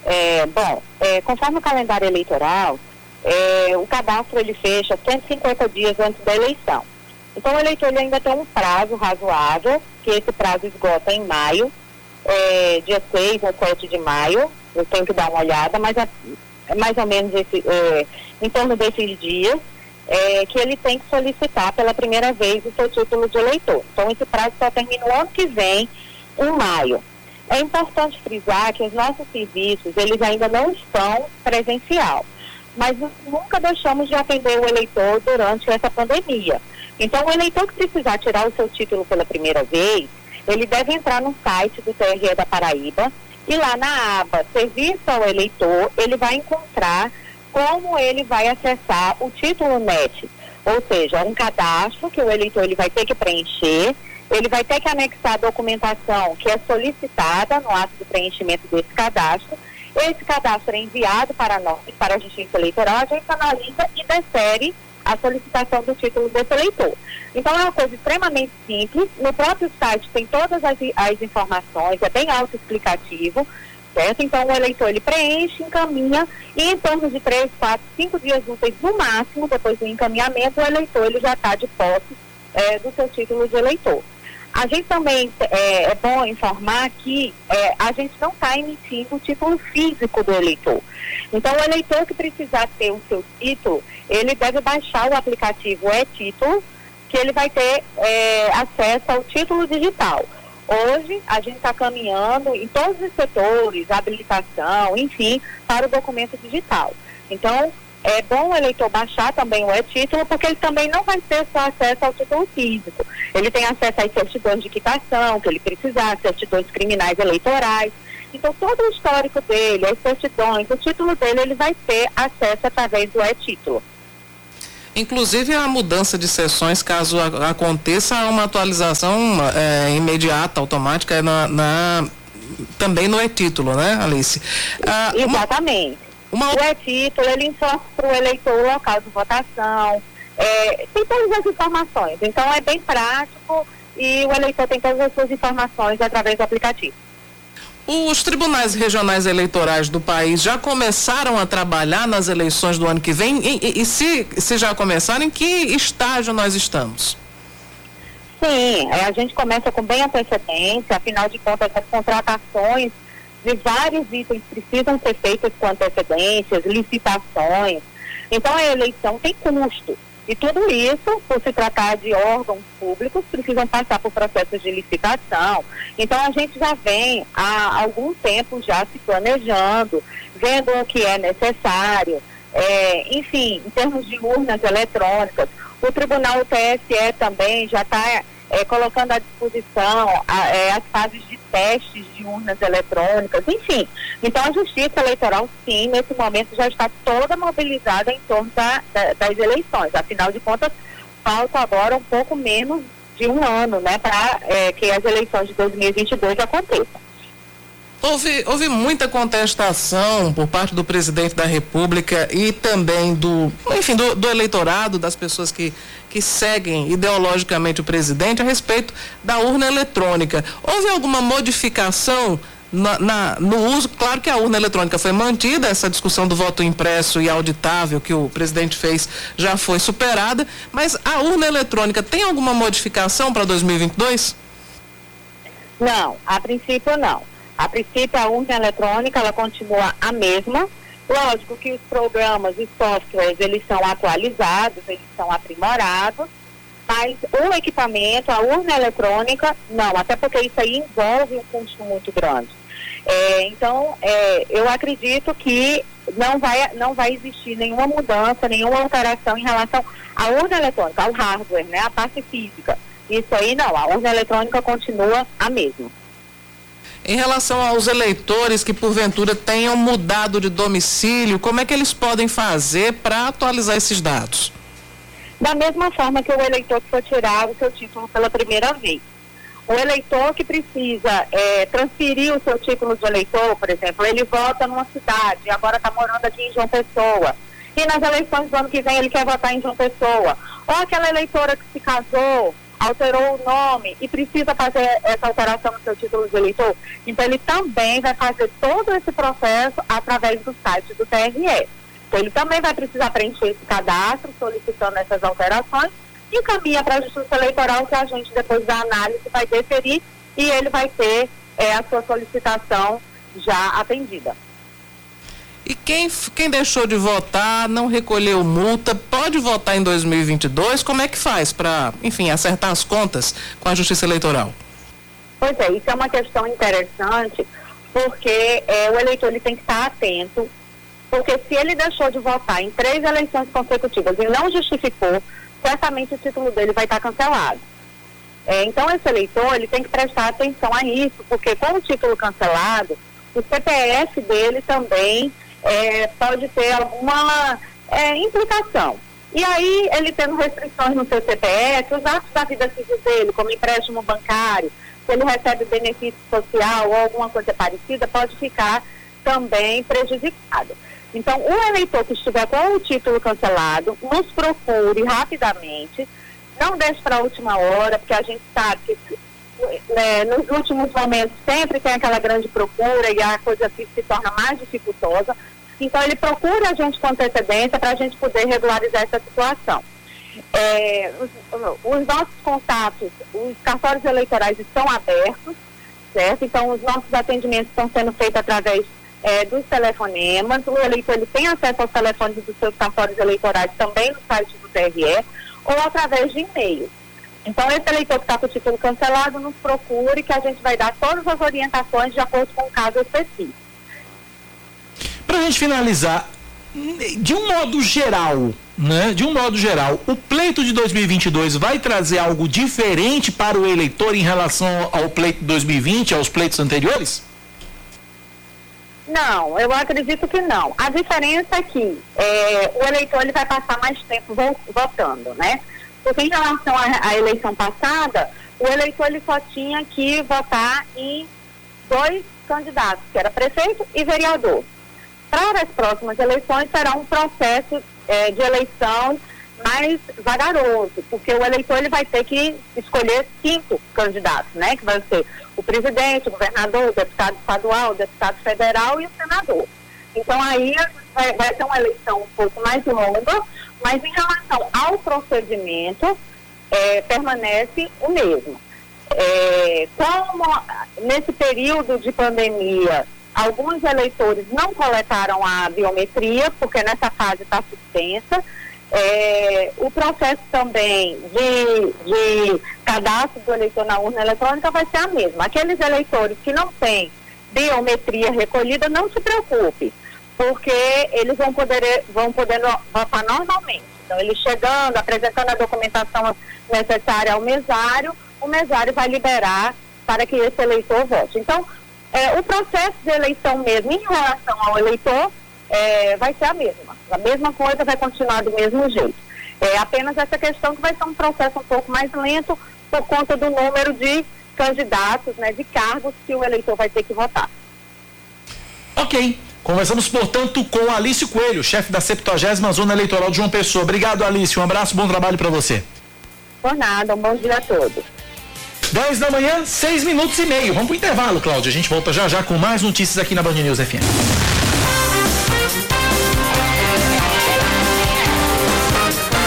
É, bom, é, conforme o calendário eleitoral, é, o cadastro ele fecha 150 dias antes da eleição. Então, o eleitor ele ainda tem um prazo razoável, que esse prazo esgota em maio, é, dia 6 ou 7 de maio. Eu tenho que dar uma olhada, mas é, é mais ou menos esse, é, em torno desses dias, é, que ele tem que solicitar pela primeira vez o seu título de eleitor. Então, esse prazo só termina no ano que vem, em maio. É importante frisar que os nossos serviços, eles ainda não estão presencial, mas nunca deixamos de atender o eleitor durante essa pandemia. Então, o eleitor que precisar tirar o seu título pela primeira vez, ele deve entrar no site do TRE da Paraíba e lá na aba Serviço ao Eleitor, ele vai encontrar como ele vai acessar o título NET, ou seja, um cadastro que o eleitor ele vai ter que preencher, ele vai ter que anexar a documentação que é solicitada no ato de preenchimento desse cadastro. Esse cadastro é enviado para nós, para a Justiça Eleitoral, a gente analisa e desfere a solicitação do título desse eleitor. Então é uma coisa extremamente simples. No próprio site tem todas as, as informações, é bem autoexplicativo, certo? Então o eleitor ele preenche, encaminha e em torno de três, quatro, cinco dias úteis no máximo, depois do encaminhamento, o eleitor ele já está de posse é, do seu título de eleitor. A gente também é, é bom informar que é, a gente não está emitindo o título físico do eleitor. Então, o eleitor que precisar ter o seu título, ele deve baixar o aplicativo e-título, que ele vai ter é, acesso ao título digital. Hoje, a gente está caminhando em todos os setores, habilitação, enfim, para o documento digital. Então, é bom o eleitor baixar também o e-título, porque ele também não vai ter só acesso ao título físico. Ele tem acesso às certidões de quitação, que ele precisar, certidões criminais eleitorais. Então, todo o histórico dele, as certidões, o título dele, ele vai ter acesso através do e-título.
Inclusive a mudança de sessões, caso aconteça uma atualização é, imediata, automática, na, na, também no e-título, né, Alice?
Ah, Exatamente. Uma... O e-título, ele informa para o eleitor o local de votação, é, tem todas as informações. Então é bem prático e o eleitor tem todas as suas informações através do aplicativo.
Os tribunais regionais eleitorais do país já começaram a trabalhar nas eleições do ano que vem? E, e, e se, se já começaram, em que estágio nós estamos?
Sim, é, a gente começa com bem antecedência, afinal de contas, as contratações de vários itens precisam ser feitas com antecedências, licitações. Então, a eleição tem custo. E tudo isso, por se tratar de órgãos públicos, precisam passar por processos de licitação. Então, a gente já vem há algum tempo já se planejando, vendo o que é necessário. É, enfim, em termos de urnas eletrônicas, o Tribunal TSE também já está é, colocando à disposição a, é, as fases de testes de urnas eletrônicas, enfim. Então, a Justiça Eleitoral, sim, nesse momento já está toda mobilizada em torno da, da, das eleições. Afinal de contas, falta agora um pouco menos de um ano, né, para é, que as eleições de 2022 aconteçam.
Houve, houve muita contestação por parte do presidente da República e também do, enfim, do, do, eleitorado, das pessoas que, que seguem ideologicamente o presidente a respeito da urna eletrônica. Houve alguma modificação na, na, no uso, claro que a urna eletrônica foi mantida, essa discussão do voto impresso e auditável que o presidente fez já foi superada, mas a urna eletrônica tem alguma modificação para 2022?
Não, a princípio não. A princípio a urna eletrônica ela continua a mesma. Lógico que os programas e softwares eles são atualizados, eles são aprimorados, mas o equipamento, a urna eletrônica, não, até porque isso aí envolve um custo muito grande. É, então, é, eu acredito que não vai, não vai existir nenhuma mudança, nenhuma alteração em relação à urna eletrônica, ao hardware, né, a parte física. Isso aí não, a urna eletrônica continua a mesma.
Em relação aos eleitores que porventura tenham mudado de domicílio, como é que eles podem fazer para atualizar esses dados?
Da mesma forma que o eleitor que for tirar o seu título pela primeira vez. O eleitor que precisa é, transferir o seu título de eleitor, por exemplo, ele vota numa cidade, agora está morando aqui em João Pessoa. E nas eleições do ano que vem ele quer votar em João Pessoa. Ou aquela eleitora que se casou, alterou o nome e precisa fazer essa alteração no seu título de eleitor. Então ele também vai fazer todo esse processo através do site do TRE. Então ele também vai precisar preencher esse cadastro solicitando essas alterações e caminha para a Justiça Eleitoral que a gente depois da análise vai deferir e ele vai ter é, a sua solicitação já atendida.
E quem, quem deixou de votar, não recolheu multa, pode votar em 2022? Como é que faz para, enfim, acertar as contas com a Justiça Eleitoral?
Pois é, isso é uma questão interessante, porque é, o eleitor ele tem que estar atento, porque se ele deixou de votar em três eleições consecutivas e não justificou, certamente o título dele vai estar cancelado. É, então, esse eleitor ele tem que prestar atenção a isso, porque com o título cancelado, o CPF dele também é, pode ter alguma é, implicação. E aí, ele tendo restrições no seu CPF, os atos da vida civil dele, como empréstimo bancário, se ele recebe benefício social ou alguma coisa parecida, pode ficar também prejudicado. Então, o eleitor que estiver com o título cancelado, nos procure rapidamente, não deixe para a última hora, porque a gente sabe que né, nos últimos momentos sempre tem aquela grande procura e a coisa se torna mais dificultosa. Então, ele procura a gente com antecedência para a gente poder regularizar essa situação. É, os, os, nossos contatos, os cartórios eleitorais estão abertos, certo? Então, os nossos atendimentos estão sendo feitos através é, dos telefonemas. O eleitor ele tem acesso aos telefones dos seus cartórios eleitorais também no site do TRE ou através de e-mail. Então, esse eleitor que está com o título cancelado, nos procure que a gente vai dar todas as orientações de acordo com o caso específico.
Para a gente finalizar, de um modo geral, né? De um modo geral, o pleito de 2022 vai trazer algo diferente para o eleitor em relação ao pleito de 2020, aos pleitos anteriores?
Não, eu acredito que não. A diferença é que é, o eleitor ele vai passar mais tempo votando, né? Porque em relação à, à eleição passada, o eleitor ele só tinha que votar em dois candidatos, que era prefeito e vereador. Para as próximas eleições será um processo é, de eleição mais vagaroso, porque o eleitor ele vai ter que escolher cinco candidatos, né? Que vai ser o presidente, o governador, o deputado estadual, o deputado federal e o senador. Então aí vai, vai ser uma eleição um pouco mais longa, mas em relação ao procedimento, é, permanece o mesmo. É, como nesse período de pandemia alguns eleitores não coletaram a biometria, porque nessa fase está suspensa, é, o processo também de, de cadastro do eleitor na urna eletrônica vai ser a mesma. Aqueles eleitores que não têm biometria recolhida, não se preocupe, porque eles vão poder, vão poder votar normalmente. Então, ele chegando, apresentando a documentação necessária ao mesário, o mesário vai liberar para que esse eleitor vote. Então, é, o processo de eleição mesmo em relação ao eleitor é, vai ser a mesma. A mesma coisa vai continuar do mesmo jeito. É apenas essa questão que vai ser um processo um pouco mais lento por conta do número de candidatos, né, de cargos que o eleitor vai ter que votar.
Ok. Conversamos, portanto, com Alice Coelho, chefe da 70 Zona Eleitoral de João Pessoa. Obrigado, Alice. Um abraço, bom trabalho para você.
Por nada, um bom dia a todos.
10 da manhã, 6 minutos e meio. Vamos pro intervalo, Cláudia. A gente volta já já com mais notícias aqui na Band News FM.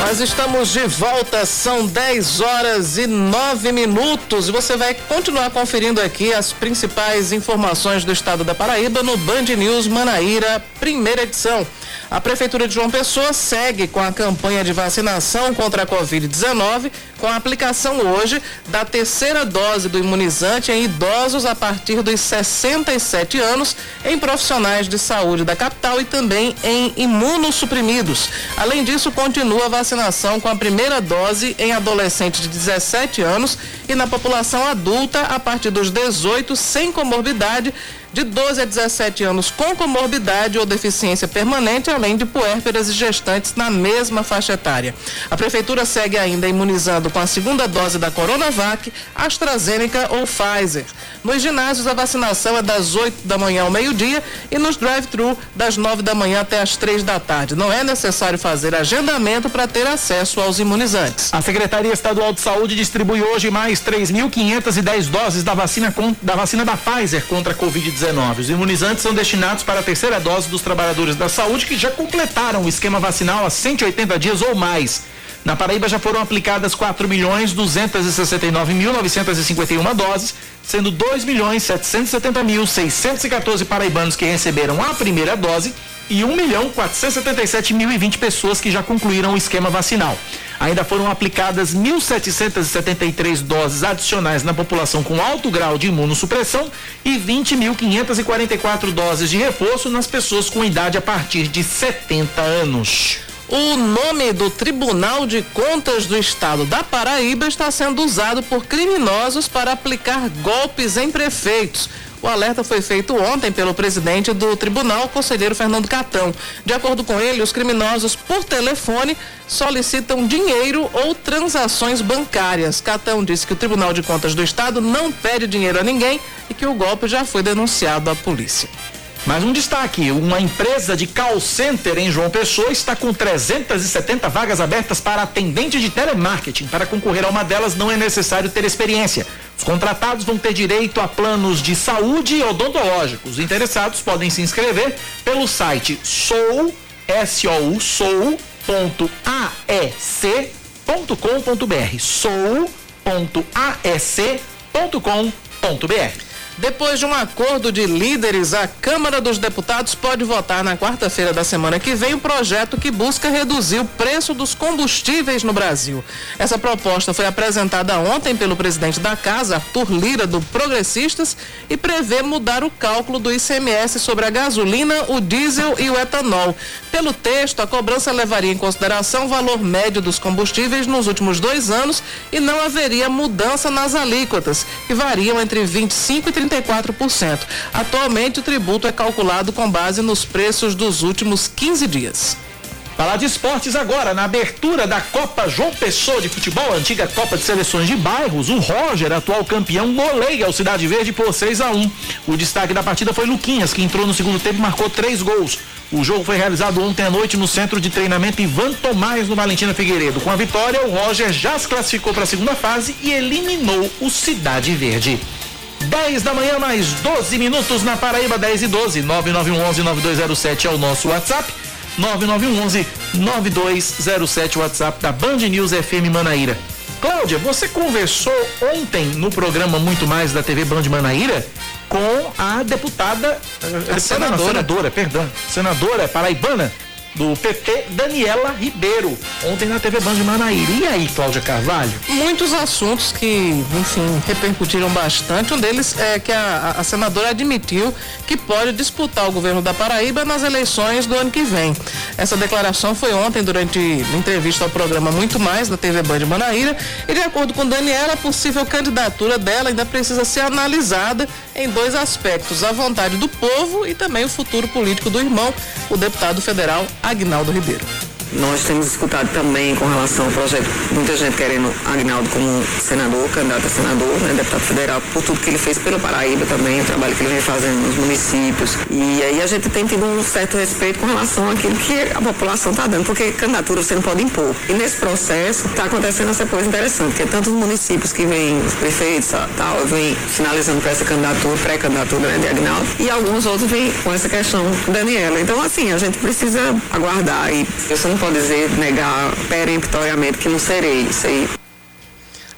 Nós estamos de volta, são 10 horas e 9 minutos. E você vai continuar conferindo aqui as principais informações do estado da Paraíba no Band News Manaíra, primeira edição. A Prefeitura de João Pessoa segue com a campanha de vacinação contra a Covid-19, com a aplicação hoje da terceira dose do imunizante em idosos a partir dos 67 anos, em profissionais de saúde da capital e também em imunossuprimidos. Além disso, continua a vacinação com a primeira dose em adolescentes de 17 anos e na população adulta a partir dos 18 sem comorbidade de 12 a 17 anos com comorbidade ou deficiência permanente, além de puérperas e gestantes na mesma faixa etária. A Prefeitura segue ainda imunizando com a segunda dose da Coronavac, AstraZeneca ou Pfizer. Nos ginásios, a vacinação é das 8 da manhã ao meio-dia e nos drive-thru das 9 da manhã até as 3 da tarde. Não é necessário fazer agendamento para ter acesso aos imunizantes.
A Secretaria Estadual de Saúde distribui hoje mais 3.510 doses da vacina, da vacina da Pfizer contra a Covid-19. Os imunizantes são destinados para a terceira dose dos trabalhadores da saúde que já completaram o esquema vacinal há 180 dias ou mais. Na Paraíba já foram aplicadas 4 milhões 269 mil 951 doses, sendo 2 milhões 770 mil 614 paraibanos que receberam a primeira dose e 1 milhão 477 mil e 20 pessoas que já concluíram o esquema vacinal. Ainda foram aplicadas 1.773 doses adicionais na população com alto grau de imunossupressão e 20.544 doses de reforço nas pessoas com idade a partir de 70 anos.
O nome do Tribunal de Contas do Estado da Paraíba está sendo usado por criminosos para aplicar golpes em prefeitos. O alerta foi feito ontem pelo presidente do tribunal, conselheiro Fernando Catão. De acordo com ele, os criminosos, por telefone, solicitam dinheiro ou transações bancárias. Catão disse que o Tribunal de Contas do Estado não pede dinheiro a ninguém e que o golpe já foi denunciado à polícia.
Mais um destaque: uma empresa de call center em João Pessoa está com 370 vagas abertas para atendente de telemarketing. Para concorrer a uma delas, não é necessário ter experiência. Os contratados vão ter direito a planos de saúde odontológicos. Os interessados podem se inscrever pelo site sou, S-O-U, sou.aec.com.br. Sou.aec.com.br.
Depois de um acordo de líderes, a Câmara dos Deputados pode votar na quarta-feira da semana que vem o um projeto que busca reduzir o preço dos combustíveis no Brasil. Essa proposta foi apresentada ontem pelo presidente da Casa, Arthur Lira, do Progressistas, e prevê mudar o cálculo do ICMS sobre a gasolina, o diesel e o etanol. Pelo texto, a cobrança levaria em consideração o valor médio dos combustíveis nos últimos dois anos e não haveria mudança nas alíquotas, que variam entre 25 e 30 34%. Atualmente, o tributo é calculado com base nos preços dos últimos 15 dias.
Falar de esportes agora, na abertura da Copa João Pessoa de Futebol, antiga Copa de Seleções de Bairros, o Roger, atual campeão, goleia o Cidade Verde por 6 a 1 O destaque da partida foi Luquinhas, que entrou no segundo tempo e marcou três gols. O jogo foi realizado ontem à noite no centro de treinamento Ivan Tomás, no Valentina Figueiredo. Com a vitória, o Roger já se classificou para a segunda fase e eliminou o Cidade Verde. 10 da manhã, mais 12 minutos na Paraíba, 10 e 12. 9911-9207 é o nosso WhatsApp. 9911-9207, WhatsApp da Band News FM Manaíra. Cláudia, você conversou ontem no programa Muito Mais da TV Band Manaíra com a deputada,
a, a senadora.
senadora, perdão, senadora paraibana do PT, Daniela Ribeiro, ontem na TV Band de Manaíra. E aí, Cláudia Carvalho?
Muitos assuntos que, enfim, repercutiram bastante. Um deles é que a, a senadora admitiu que pode disputar o governo da Paraíba nas eleições do ano que vem. Essa declaração foi ontem durante entrevista ao programa Muito Mais da TV Band de Manaíra e de acordo com Daniela, a possível candidatura dela ainda precisa ser analisada em dois aspectos: a vontade do povo e também o futuro político do irmão, o deputado federal Agnaldo Ribeiro.
Nós temos escutado também com relação ao projeto, muita gente querendo Agnaldo como senador, candidato a senador, né, deputado federal, por tudo que ele fez pelo Paraíba também, o trabalho que ele vem fazendo nos municípios. E aí a gente tem tido um certo respeito com relação àquilo que a população está dando, porque candidatura você não pode impor. E nesse processo está acontecendo essa coisa interessante, que é tantos municípios que vêm, os prefeitos, tal, vêm finalizando para essa candidatura, pré-candidatura né, de Agnaldo, e alguns outros vêm com essa questão Daniela. Então, assim, a gente precisa aguardar e você pode dizer, negar peremptoriamente que não serei. Isso aí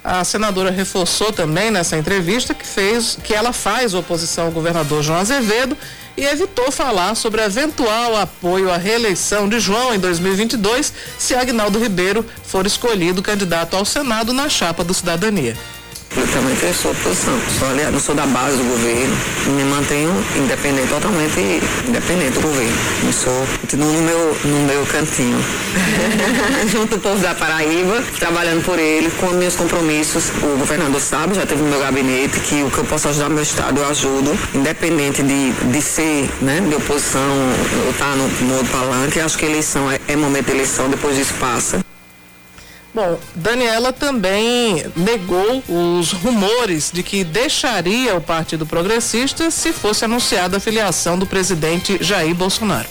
a senadora reforçou também nessa entrevista que fez que ela faz oposição ao governador João Azevedo e evitou falar sobre eventual apoio à reeleição de João em 2022 se Agnaldo Ribeiro for escolhido candidato ao Senado na chapa do Cidadania.
Eu também sou oposição, sou aliado, não sou da base do governo, me mantenho independente, totalmente independente do governo. Não sou, no meu, no meu cantinho. Junto ao povo da Paraíba, trabalhando por ele, com meus compromissos. O governador sabe, já teve no meu gabinete, que o que eu posso ajudar meu estado, eu ajudo, independente de, de ser né, de oposição ou estar tá no modo palanque. Acho que eleição é, é momento de eleição, depois disso passa.
Bom, Daniela também negou os rumores de que deixaria o Partido Progressista se fosse anunciada a filiação do presidente Jair Bolsonaro.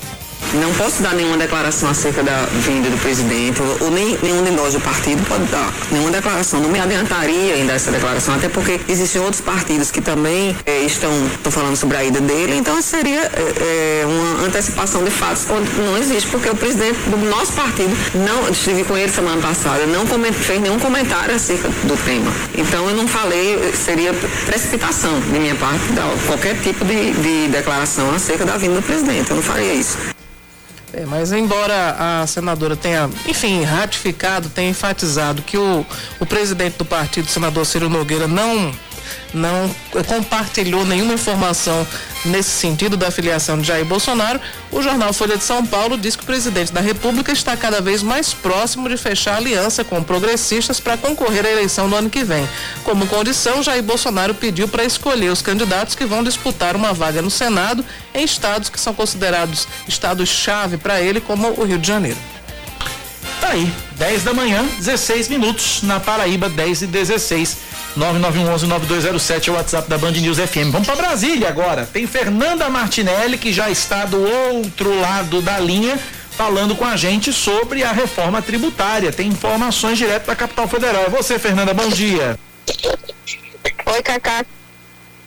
Não posso dar nenhuma declaração acerca da vinda do presidente, ou, nem nenhum de nós do partido pode dar nenhuma declaração. Não me adiantaria ainda essa declaração, até porque existem outros partidos que também é, estão, falando sobre a ida dele, então seria é, uma antecipação de fatos quando não existe, porque o presidente do nosso partido, não, estive com ele semana passada, não fez nenhum comentário acerca do tema. Então eu não falei, seria precipitação de minha parte, dar qualquer tipo de, de declaração acerca da vinda do presidente. Eu não faria isso.
É, mas embora a senadora tenha, enfim, ratificado, tenha enfatizado que o, o presidente do partido, senador Ciro Nogueira, não não compartilhou nenhuma informação nesse sentido da filiação de Jair Bolsonaro, o jornal Folha de São Paulo diz que o presidente da República está cada vez mais próximo de fechar aliança com progressistas para concorrer à eleição do ano que vem. Como condição, Jair Bolsonaro pediu para escolher os candidatos que vão disputar uma vaga no Senado em estados que são considerados estados-chave para ele, como o Rio de Janeiro.
Tá aí, 10 da manhã, 16 minutos, na Paraíba, 10 e 16. 9911-9207 é o WhatsApp da Band News FM. Vamos para Brasília agora. Tem Fernanda Martinelli, que já está do outro lado da linha, falando com a gente sobre a reforma tributária. Tem informações direto da capital federal. É você, Fernanda, bom dia.
Oi, Cacá.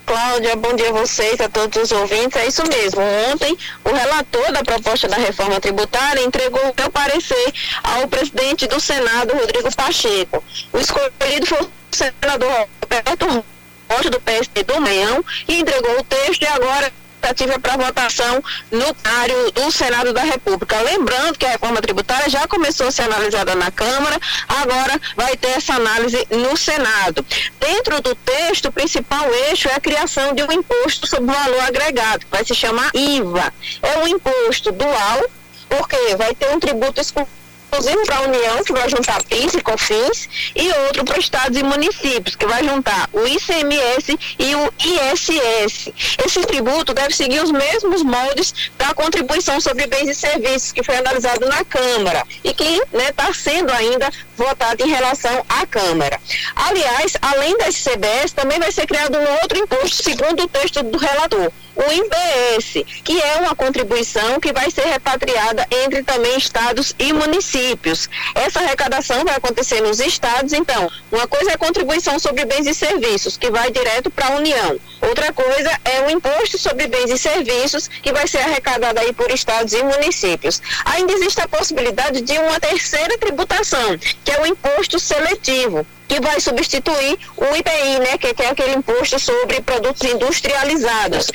Cláudia, bom dia a vocês, a todos os ouvintes. É isso mesmo. Ontem, o relator da proposta da reforma tributária entregou o seu parecer ao presidente do Senado, Rodrigo Pacheco. O escolhido foi senador Roberto Rocha, do PSD do Meião, e entregou o texto e agora expectativa para votação no plenário do Senado da República. Lembrando que a reforma tributária já começou a ser analisada na Câmara, agora vai ter essa análise no Senado. Dentro do texto, o principal eixo é a criação de um imposto sobre valor agregado, que vai se chamar IVA. É um imposto dual, porque vai ter um tributo exclusivo inclusive para a União, que vai juntar PIS e COFINS, e outro para estados e municípios, que vai juntar o ICMS e o ISS. Esse tributo deve seguir os mesmos moldes da contribuição sobre bens e serviços, que foi analisado na Câmara e que está né, tá sendo ainda votado em relação à Câmara. Aliás, além da CBS, também vai ser criado um outro imposto, segundo o texto do relator, o IBS, que é uma contribuição que vai ser repatriada entre também estados e municípios. Essa arrecadação vai acontecer nos estados, então, uma coisa é a contribuição sobre bens e serviços, que vai direto para a União. Outra coisa é o imposto sobre bens e serviços, que vai ser arrecadado aí por estados e municípios. Ainda existe a possibilidade de uma terceira tributação, que é o imposto seletivo que vai substituir o IPI, né, que, que é aquele imposto sobre produtos industrializados.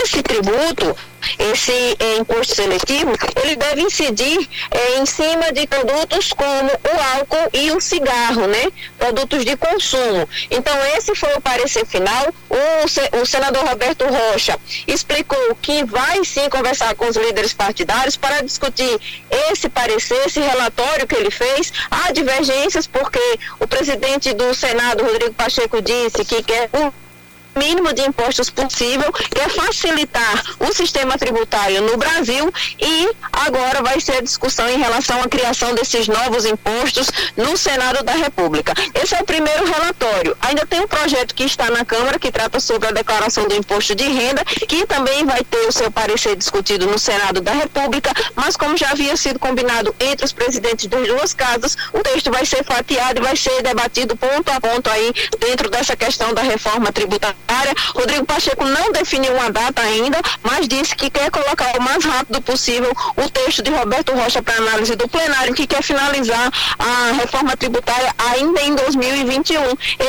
Esse tributo esse é, imposto seletivo, ele deve incidir é, em cima de produtos como o álcool e o cigarro, né? Produtos de consumo. Então, esse foi o parecer final. O, o senador Roberto Rocha explicou que vai sim conversar com os líderes partidários para discutir esse parecer, esse relatório que ele fez. Há divergências, porque o presidente do Senado, Rodrigo Pacheco, disse que quer mínimo de impostos possível, que é facilitar o sistema tributário no Brasil e agora vai ser a discussão em relação à criação desses novos impostos no Senado da República. Esse é o primeiro relatório. Ainda tem um projeto que está na Câmara que trata sobre a declaração do imposto de renda, que também vai ter o seu parecer discutido no Senado da República, mas como já havia sido combinado entre os presidentes das duas casas, o texto vai ser fatiado e vai ser debatido ponto a ponto aí dentro dessa questão da reforma tributária Rodrigo Pacheco não definiu uma data ainda, mas disse que quer colocar o mais rápido possível o texto de Roberto Rocha para análise do plenário, que quer finalizar a reforma tributária ainda em 2021.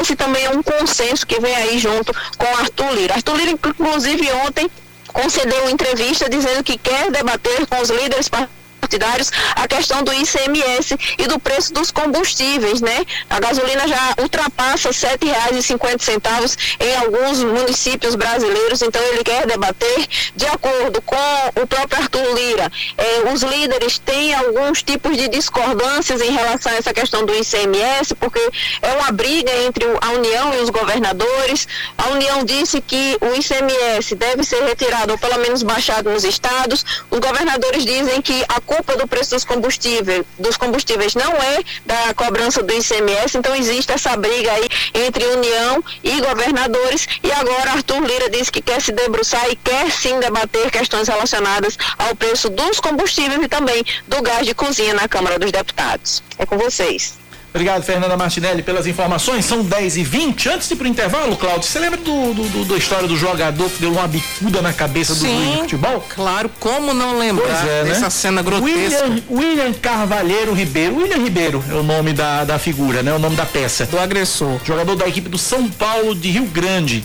Esse também é um consenso que vem aí junto com Arthur Lira. Arthur Lira, inclusive, ontem concedeu entrevista dizendo que quer debater com os líderes partidários partidários a questão do ICMS e do preço dos combustíveis, né? A gasolina já ultrapassa R$ 7,50 em alguns municípios brasileiros, então ele quer debater de acordo com o próprio Arthur Lira. Eh, os líderes têm alguns tipos de discordâncias em relação a essa questão do ICMS, porque é uma briga entre a União e os governadores. A União disse que o ICMS deve ser retirado ou pelo menos baixado nos estados. Os governadores dizem que a culpa do preço dos combustíveis, dos combustíveis não é da cobrança do ICMS, então existe essa briga aí entre União e governadores e agora Arthur Lira disse que quer se debruçar e quer sim debater questões relacionadas ao preço dos combustíveis e também do gás de cozinha na Câmara dos Deputados. É com vocês.
Obrigado, Fernanda Martinelli, pelas informações. São 10 e 20 Antes de ir pro intervalo, Cláudio, você lembra do, do, do, da história do jogador que deu uma bicuda na cabeça do
Sim,
de futebol?
Claro, como não lembrar
Pois é, né?
dessa cena grotesca
William, William Carvalheiro Ribeiro. William Ribeiro é o nome da, da figura, né? O nome da peça.
do agressor.
Jogador da equipe do São Paulo de Rio Grande,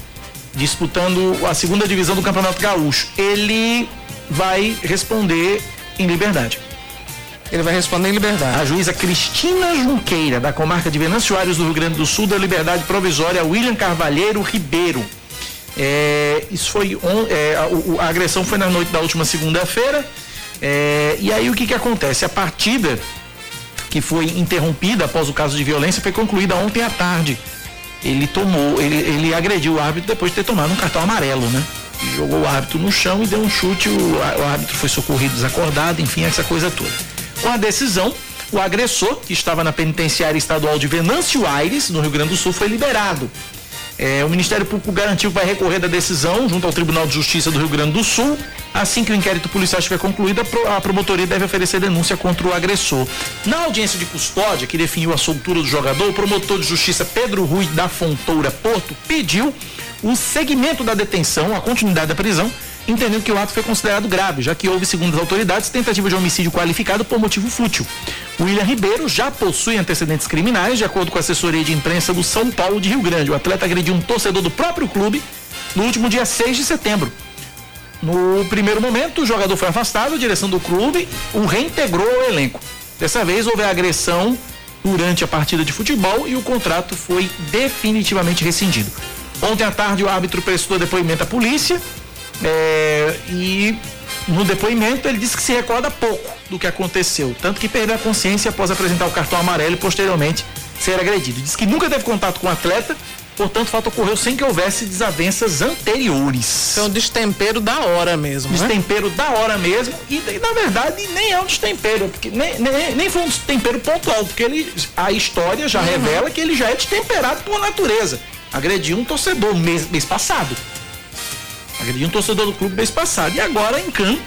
disputando a segunda divisão do Campeonato Gaúcho. Ele vai responder em liberdade.
Ele vai responder em liberdade.
A juíza Cristina Junqueira, da comarca de Venâncio Aires do Rio Grande do Sul, deu liberdade provisória a William Carvalheiro Ribeiro. É, isso foi on- é, a, a agressão foi na noite da última segunda-feira. É, e aí o que que acontece? A partida que foi interrompida após o caso de violência foi concluída ontem à tarde. Ele tomou, ele, ele agrediu o árbitro depois de ter tomado um cartão amarelo, né? Jogou o árbitro no chão e deu um chute, o, o árbitro foi socorrido desacordado, enfim, essa coisa toda. Com a decisão, o agressor, que estava na penitenciária estadual de Venâncio Aires, no Rio Grande do Sul, foi liberado. É, o Ministério Público garantiu que vai recorrer da decisão junto ao Tribunal de Justiça do Rio Grande do Sul. Assim que o inquérito policial estiver concluído, a pro- a promotoria deve oferecer denúncia contra o agressor. Na audiência de custódia, que definiu a soltura do jogador, o promotor de justiça Pedro Rui da Fontoura Porto pediu o segmento da detenção, a continuidade da prisão, entendendo que o ato foi considerado grave, já que houve, segundo as autoridades, tentativa de homicídio qualificado por motivo fútil. William Ribeiro já possui antecedentes criminais, de acordo com a assessoria de imprensa do São Paulo de Rio Grande. O atleta agrediu um torcedor do próprio clube no último dia 6 de setembro. No primeiro momento, o jogador foi afastado, a direção do clube o reintegrou ao elenco. Dessa vez houve agressão durante a partida de futebol e o contrato foi definitivamente rescindido. Ontem à tarde o árbitro prestou depoimento à polícia é, e no depoimento ele disse que se recorda pouco do que aconteceu, tanto que perdeu a consciência após apresentar o cartão amarelo e posteriormente ser agredido. Diz que nunca teve contato com o atleta, portanto o fato ocorreu sem que houvesse desavenças anteriores.
Então, destempero da hora mesmo, né?
Destempero da hora mesmo e, na verdade nem é um destempero, porque nem, nem, nem foi um destempero pontual, porque ele, a história já revela que ele já é destemperado por natureza. Agrediu um torcedor mês, mês passado. Agrediu um torcedor do clube mês passado. E agora em campo,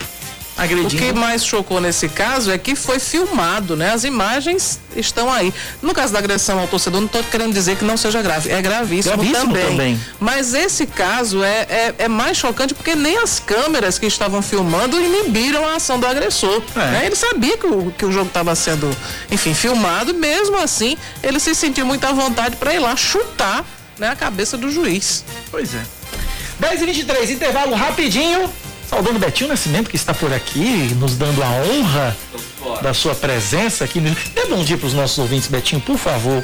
O
agredindo.
que mais chocou nesse caso é que foi filmado, né? As imagens estão aí. No caso da agressão ao torcedor, não estou querendo dizer que não seja grave. É gravíssimo,
Gravíssimo
também.
também.
Mas esse caso é, é, é mais chocante porque nem as câmeras que estavam filmando inibiram a ação do agressor.
É.
né? Ele sabia que o, que o jogo estava sendo, enfim, filmado. Mesmo assim, ele se sentiu muito à vontade para ir lá chutar né, a cabeça do juiz.
Pois é. 10 e 23 intervalo rapidinho. Saudando Betinho Nascimento, que está por aqui, nos dando a honra da sua presença aqui. Dê bom dia para os nossos ouvintes, Betinho, por favor.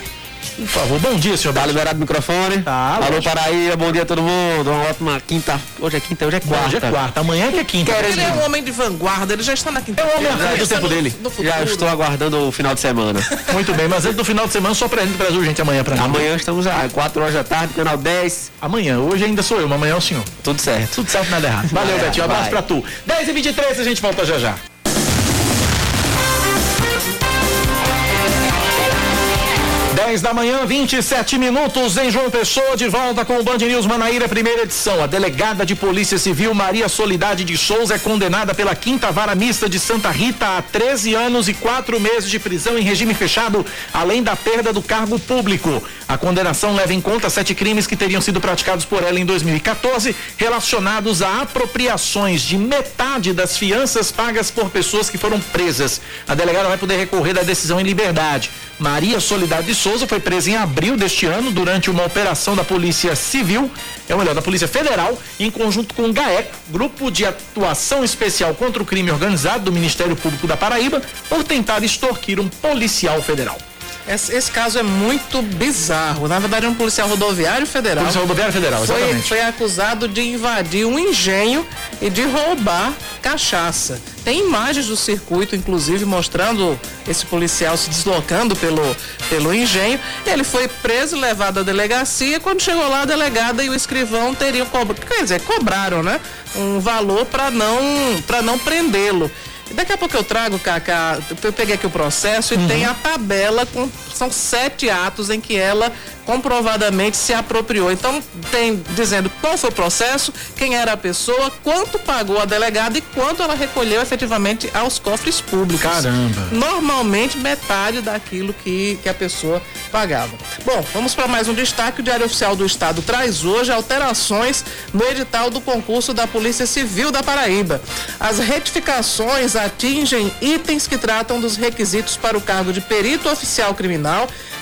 Por favor, bom dia, senhor
Tá liberado o microfone?
Tá,
Alô,
lógico.
Paraíba, bom dia a todo mundo. Uma ótima quinta. Hoje é quinta, hoje é quarta.
Hoje é quarta, amanhã que é quinta.
Ele é um homem de vanguarda, ele já está na quinta.
É o homem do tempo dele.
No.
Já estou aguardando o final de semana.
Muito bem, mas antes do final de semana, só presente pra gente amanhã pra mim.
Amanhã estamos às 4 horas da tarde, canal 10.
Amanhã, hoje ainda sou eu, mas amanhã é o senhor.
Tudo certo.
Tudo certo, nada errado. Valeu, Betinho. Um abraço
vai.
pra tu. 10 e 23 a gente volta já já. Dez da manhã, 27 minutos em João Pessoa, de volta com o Band News Manaíra, primeira edição. A delegada de Polícia Civil Maria Solidade de Souza é condenada pela quinta vara mista de Santa Rita a 13 anos e quatro meses de prisão em regime fechado, além da perda do cargo público. A condenação leva em conta sete crimes que teriam sido praticados por ela em 2014, relacionados a apropriações de metade das fianças pagas por pessoas que foram presas. A delegada vai poder recorrer da decisão em liberdade. Maria Solidade de Souza foi presa em abril deste ano durante uma operação da Polícia Civil, é melhor, da Polícia Federal, em conjunto com o GAEC, Grupo de Atuação Especial contra o Crime Organizado do Ministério Público da Paraíba, por tentar extorquir um policial federal.
Esse, esse caso é muito bizarro. Na verdade, é um policial rodoviário federal.
Polícia Rodoviária Federal,
foi,
exatamente.
foi acusado de invadir um engenho e de roubar cachaça. Tem imagens do circuito, inclusive, mostrando esse policial se deslocando pelo, pelo engenho. Ele foi preso, levado à delegacia. Quando chegou lá, a delegada e o escrivão teriam cobrado, quer dizer, cobraram, né? Um valor para não, pra não prendê-lo. Daqui a pouco eu trago, Cacá, eu peguei aqui o processo e tem a tabela com. São sete atos em que ela comprovadamente se apropriou. Então, tem dizendo qual foi o processo, quem era a pessoa, quanto pagou a delegada e quanto ela recolheu efetivamente aos cofres públicos.
Caramba.
Normalmente metade daquilo que, que a pessoa pagava. Bom, vamos para mais um destaque. O Diário Oficial do Estado traz hoje alterações no edital do concurso da Polícia Civil da Paraíba. As retificações atingem itens que tratam dos requisitos para o cargo de perito oficial criminal,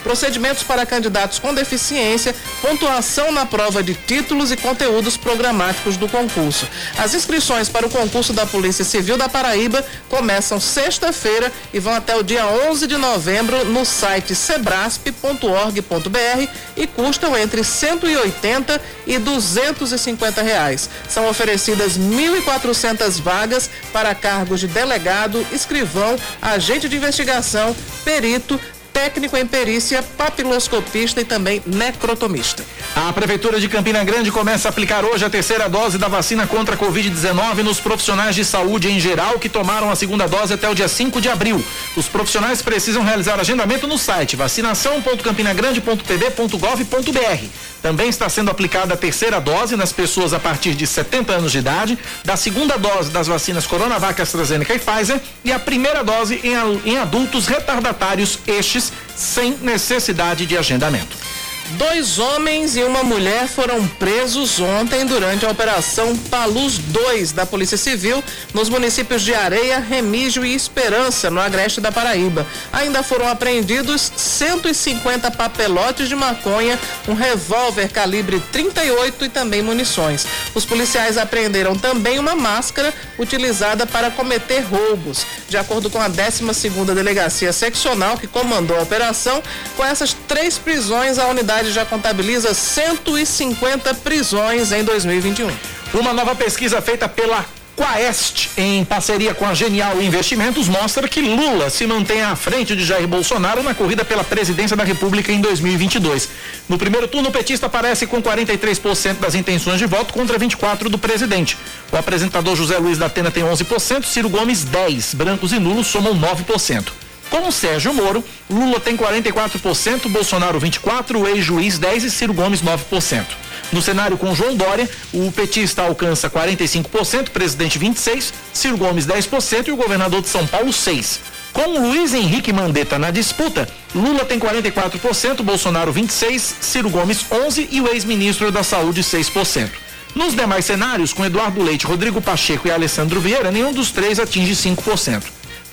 procedimentos para candidatos com deficiência, pontuação na prova de títulos e conteúdos programáticos do concurso. As inscrições para o concurso da Polícia Civil da Paraíba começam sexta-feira e vão até o dia 11 de novembro no site sebrasp.org.br e custam entre 180 e 250 reais. São oferecidas 1.400 vagas para cargos de delegado, escrivão, agente de investigação, perito, técnico em perícia, papiloscopista e também necrotomista.
A Prefeitura de Campina Grande começa a aplicar hoje a terceira dose da vacina contra a Covid-19 nos profissionais de saúde em geral que tomaram a segunda dose até o dia 5 de abril. Os profissionais precisam realizar agendamento no site vacinação.campinagrande.pb.gov.br. Também está sendo aplicada a terceira dose nas pessoas a partir de 70 anos de idade, da segunda dose das vacinas Coronavac, AstraZeneca e Pfizer e a primeira dose em, em adultos retardatários, estes sem necessidade de agendamento.
Dois homens e uma mulher foram presos ontem durante a Operação Paluz 2 da Polícia Civil nos municípios de Areia, Remígio e Esperança, no agreste da Paraíba. Ainda foram apreendidos 150 papelotes de maconha, um revólver calibre 38 e também munições. Os policiais apreenderam também uma máscara utilizada para cometer roubos. De acordo com a 12ª Delegacia Seccional que comandou a operação, com essas três prisões a unidade já contabiliza 150 prisões em 2021.
Uma nova pesquisa feita pela Quaest, em parceria com a Genial Investimentos, mostra que Lula se mantém à frente de Jair Bolsonaro na corrida pela presidência da República em 2022. No primeiro turno, o petista aparece com 43% das intenções de voto contra 24% do presidente. O apresentador José Luiz da Atena tem 11%, Ciro Gomes 10%, brancos e nulos somam 9%. Com o Sérgio Moro, Lula tem 44%, Bolsonaro 24%, o ex-juiz 10% e Ciro Gomes 9%. No cenário com João Dória, o petista alcança 45%, presidente 26%, Ciro Gomes 10% e o governador de São Paulo 6%. Com Luiz Henrique Mandetta na disputa, Lula tem 44%, Bolsonaro 26%, Ciro Gomes 11% e o ex-ministro da Saúde 6%. Nos demais cenários, com Eduardo Leite, Rodrigo Pacheco e Alessandro Vieira, nenhum dos três atinge 5%.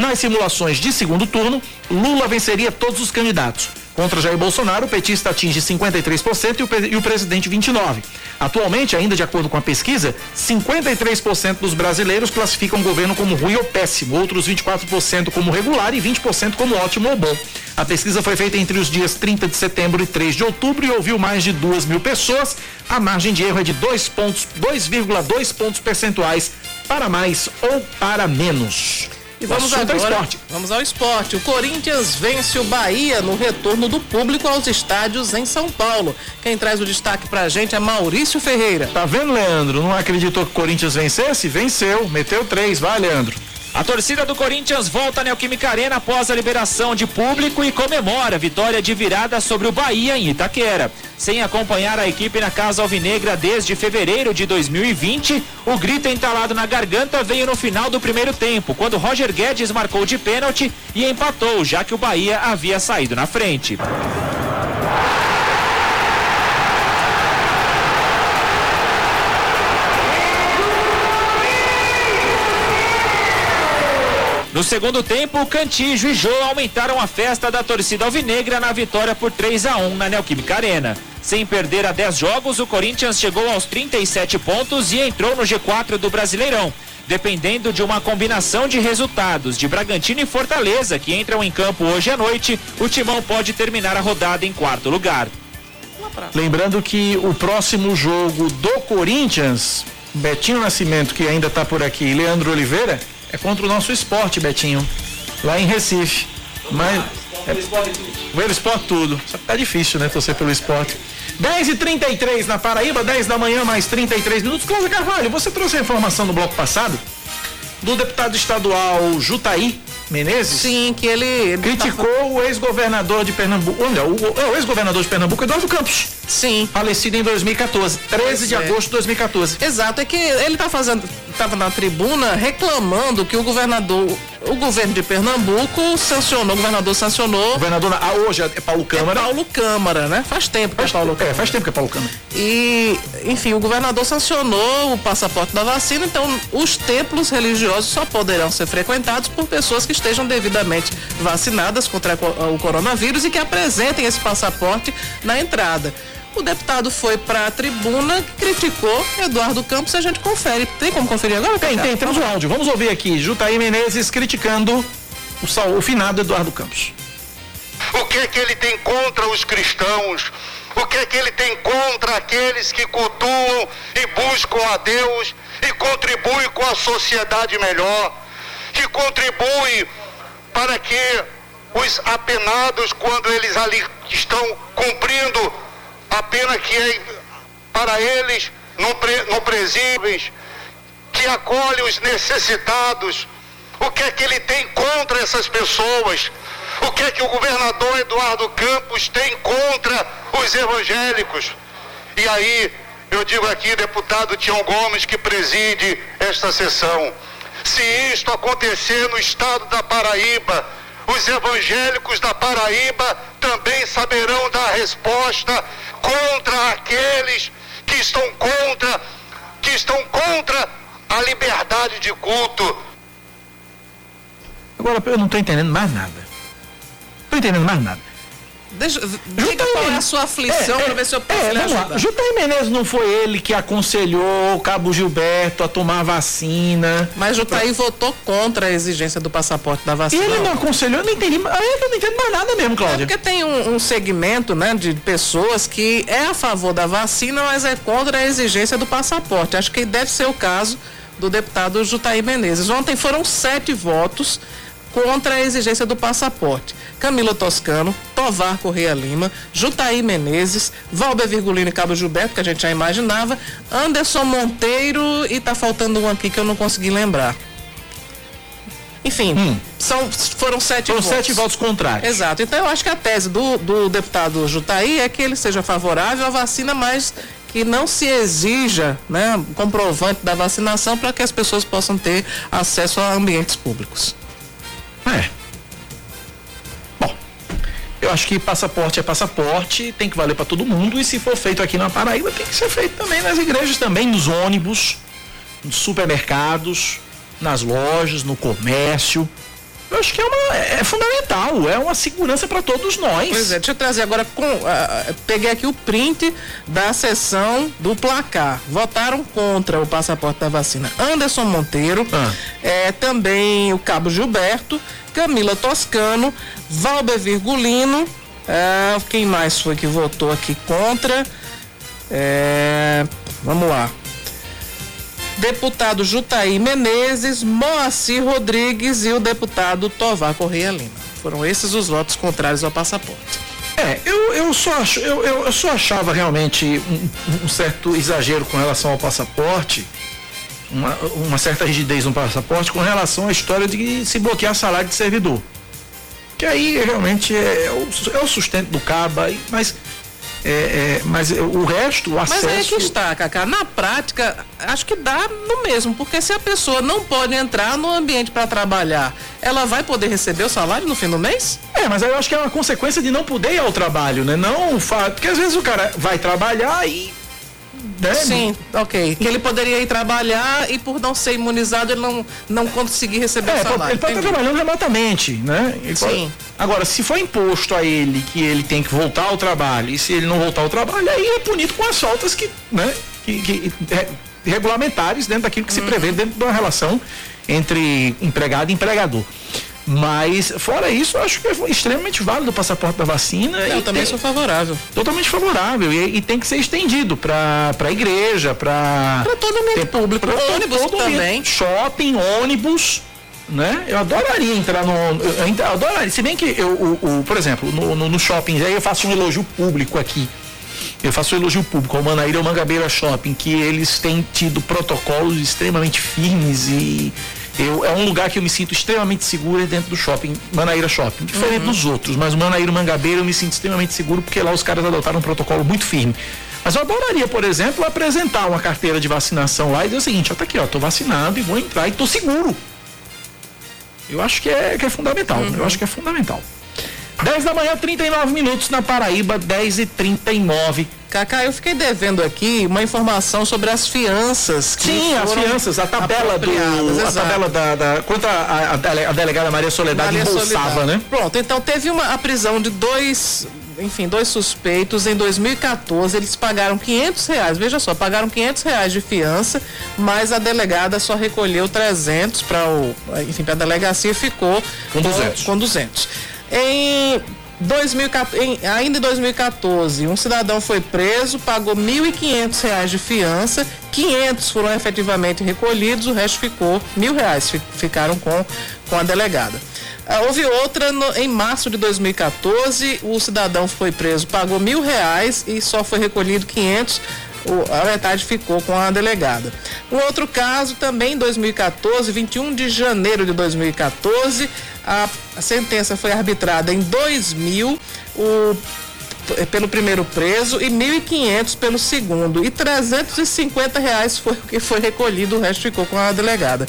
Nas simulações de segundo turno, Lula venceria todos os candidatos. Contra Jair Bolsonaro, o petista atinge 53% e o, e o presidente 29%. Atualmente, ainda de acordo com a pesquisa, 53% dos brasileiros classificam o governo como ruim ou péssimo, outros 24% como regular e 20% como ótimo ou bom. A pesquisa foi feita entre os dias 30 de setembro e 3 de outubro e ouviu mais de 2 mil pessoas. A margem de erro é de 2 pontos, 2,2 pontos percentuais para mais ou para menos.
E vamos agora, esporte. vamos ao esporte. O Corinthians vence o Bahia no retorno do público aos estádios em São Paulo. Quem traz o destaque pra gente é Maurício Ferreira.
Tá vendo, Leandro? Não acreditou que o Corinthians vencesse? Venceu, meteu três. Vai, Leandro.
A torcida do Corinthians volta à Neoquímica Arena após a liberação de público e comemora a vitória de virada sobre o Bahia em Itaquera. Sem acompanhar a equipe na Casa Alvinegra desde fevereiro de 2020, o grito entalado na garganta veio no final do primeiro tempo, quando Roger Guedes marcou de pênalti e empatou, já que o Bahia havia saído na frente. No segundo tempo, Cantijo e Jô aumentaram a festa da torcida alvinegra na vitória por 3 a 1 na Neoquímica Arena. Sem perder a 10 jogos, o Corinthians chegou aos 37 pontos e entrou no G4 do Brasileirão. Dependendo de uma combinação de resultados de Bragantino e Fortaleza, que entram em campo hoje à noite, o Timão pode terminar a rodada em quarto lugar.
Lembrando que o próximo jogo do Corinthians, Betinho Nascimento, que ainda está por aqui, e Leandro Oliveira, é contra o nosso esporte, Betinho. Lá em Recife. Mas. É, ver esporte tudo. Só que tá difícil, né? Torcer pelo esporte. 10 e 33 na Paraíba, 10 da manhã, mais 33 minutos. Cláudia Carvalho, você trouxe a informação no bloco passado do deputado estadual Jutaí Menezes?
Sim, que ele. ele
criticou tá... o ex-governador de Pernambuco. Olha, o, o, o ex-governador de Pernambuco, Eduardo Campos.
Sim.
Falecido em 2014, 13 pois de é. agosto de 2014.
Exato, é que ele tá fazendo. Estava na tribuna reclamando que o governador o governo de Pernambuco sancionou, o governador sancionou. O
governador, ah, hoje é Paulo Câmara.
É Paulo Câmara, né? Faz tempo que
faz,
é Paulo
Câmara. É, faz tempo que é Paulo Câmara.
E, enfim, o governador sancionou o passaporte da vacina, então os templos religiosos só poderão ser frequentados por pessoas que estejam devidamente vacinadas contra o coronavírus e que apresentem esse passaporte na entrada. O deputado foi para a tribuna, criticou Eduardo Campos. A gente confere. Tem como conferir agora?
Tem, tem. Temos o áudio. Vamos ouvir aqui. Jutaí Menezes criticando o, o finado Eduardo Campos.
O que é que ele tem contra os cristãos? O que é que ele tem contra aqueles que cultuam e buscam a Deus e contribuem com a sociedade melhor? Que contribuem para que os apenados, quando eles ali estão cumprindo a pena que é para eles no, pre, no presíveis, que acolhe os necessitados. O que é que ele tem contra essas pessoas? O que é que o governador Eduardo Campos tem contra os evangélicos? E aí, eu digo aqui, deputado Tião Gomes, que preside esta sessão. Se isto acontecer no estado da Paraíba, os evangélicos da Paraíba também saberão dar resposta contra aqueles que estão contra, que estão contra a liberdade de culto.
Agora eu não estou entendendo mais nada. Estou entendendo mais nada.
Deixa, diga qual é a sua aflição é, para ver se eu posso é, lhe ajudar.
Jutaí Menezes não foi ele que aconselhou o Cabo Gilberto a tomar a vacina.
Mas Jutaí pra... votou contra a exigência do passaporte da vacina.
E ele não aconselhou, eu não entendi, eu não entendo mais nada mesmo, Cláudia.
É porque tem um, um, segmento né, de pessoas que é a favor da vacina, mas é contra a exigência do passaporte. Acho que deve ser o caso do deputado Jutaí Menezes. Ontem foram sete votos contra a exigência do passaporte. Camila Toscano, Tovar Correia Lima, Jutaí Menezes, Valber Virgulino e Cabo Gilberto, que a gente já imaginava, Anderson Monteiro e tá faltando um aqui que eu não consegui lembrar. Enfim, hum. são, foram sete
foram
votos.
sete votos contrários.
Exato. Então eu acho que a tese do, do deputado Jutaí é que ele seja favorável à vacina, mas que não se exija né, comprovante da vacinação para que as pessoas possam ter acesso a ambientes públicos.
É. Bom, eu acho que passaporte é passaporte, tem que valer para todo mundo e se for feito aqui na Paraíba, tem que ser feito também nas igrejas, também nos ônibus, nos supermercados, nas lojas, no comércio. Eu acho que é, uma, é fundamental, é uma segurança para todos nós.
Pois é, deixa eu trazer agora, com, uh, peguei aqui o print da sessão do placar. Votaram contra o passaporte da vacina Anderson Monteiro, ah. é, também o Cabo Gilberto, Camila Toscano, Valber Virgulino, é, quem mais foi que votou aqui contra? É, vamos lá deputado Jutaí Menezes, Moacir Rodrigues e o deputado Tovar Correia Lima. Foram esses os votos contrários ao passaporte.
É, eu, eu, só, acho, eu, eu, só achava realmente um, um, certo exagero com relação ao passaporte, uma, uma certa rigidez no passaporte com relação à história de se bloquear salário de servidor. Que aí realmente é, é, o, é o sustento do caba, mas é, é, mas o resto, o acesso.
Mas aí que está, Cacá. Na prática, acho que dá no mesmo, porque se a pessoa não pode entrar no ambiente para trabalhar, ela vai poder receber o salário no fim do mês?
É, mas aí eu acho que é uma consequência de não poder ir ao trabalho, né? Não o fato. Porque às vezes o cara vai trabalhar e
Sim, ok. Que ele poderia ir trabalhar e por não ser imunizado ele não, não conseguir receber é, o salário.
Ele pode estar trabalhando remotamente, né? Ele Sim. Pode... Agora, se for imposto a ele que ele tem que voltar ao trabalho e se ele não voltar ao trabalho, aí é punido com as faltas que, né? Que, que é, regulamentares dentro daquilo que se prevê uhum. dentro de uma relação entre empregado e empregador. Mas, fora isso, eu acho que é extremamente válido o passaporte da vacina.
Eu também tem, sou favorável.
Totalmente favorável. E, e tem que ser estendido para a igreja, para.
Para todo meio público. Para ônibus também.
Shopping, ônibus. Né? Eu adoraria entrar no. Eu, eu adoraria. Se bem que eu, o, o por exemplo, no, no, no shopping, aí eu faço um elogio público aqui. Eu faço um elogio público ao Manaíra ou Mangabeira Shopping, que eles têm tido protocolos extremamente firmes e eu, é um lugar que eu me sinto extremamente seguro dentro do shopping, Manaíra Shopping. Diferente uhum. dos outros, mas o Manaíra Mangabeira eu me sinto extremamente seguro porque lá os caras adotaram um protocolo muito firme. Mas eu adoraria, por exemplo, apresentar uma carteira de vacinação lá e dizer o seguinte, ó, tá aqui, ó, tô vacinado e vou entrar e tô seguro. Eu acho que é, que é fundamental. Uhum. Eu acho que é fundamental. 10 da manhã, 39 minutos na Paraíba, 10 e 39
Cacá, eu fiquei devendo aqui uma informação sobre as fianças.
Sim, as fianças, a tabela do. A tabela da. da quanto a, a, delegada Maria Soledade Maria embolsava, né?
Pronto, então teve uma, a prisão de dois enfim, dois suspeitos em 2014, eles pagaram 500 reais, veja só, pagaram 500 reais de fiança, mas a delegada só recolheu 300 para o, enfim, para a delegacia e ficou
com 200.
Com, com 200. Em 2014, em, ainda em 2014, um cidadão foi preso, pagou R$ 1.500 de fiança, 500 foram efetivamente recolhidos, o resto ficou mil reais, ficaram com, com a delegada. Ah, houve outra no, em março de 2014, o cidadão foi preso, pagou mil reais e só foi recolhido 500 a metade ficou com a delegada. Um outro caso, também em 2014, 21 de janeiro de 2014, a, sentença foi arbitrada em 2000, o pelo primeiro preso e 1.500 pelo segundo e 350 reais foi o que foi recolhido, o resto ficou com a delegada.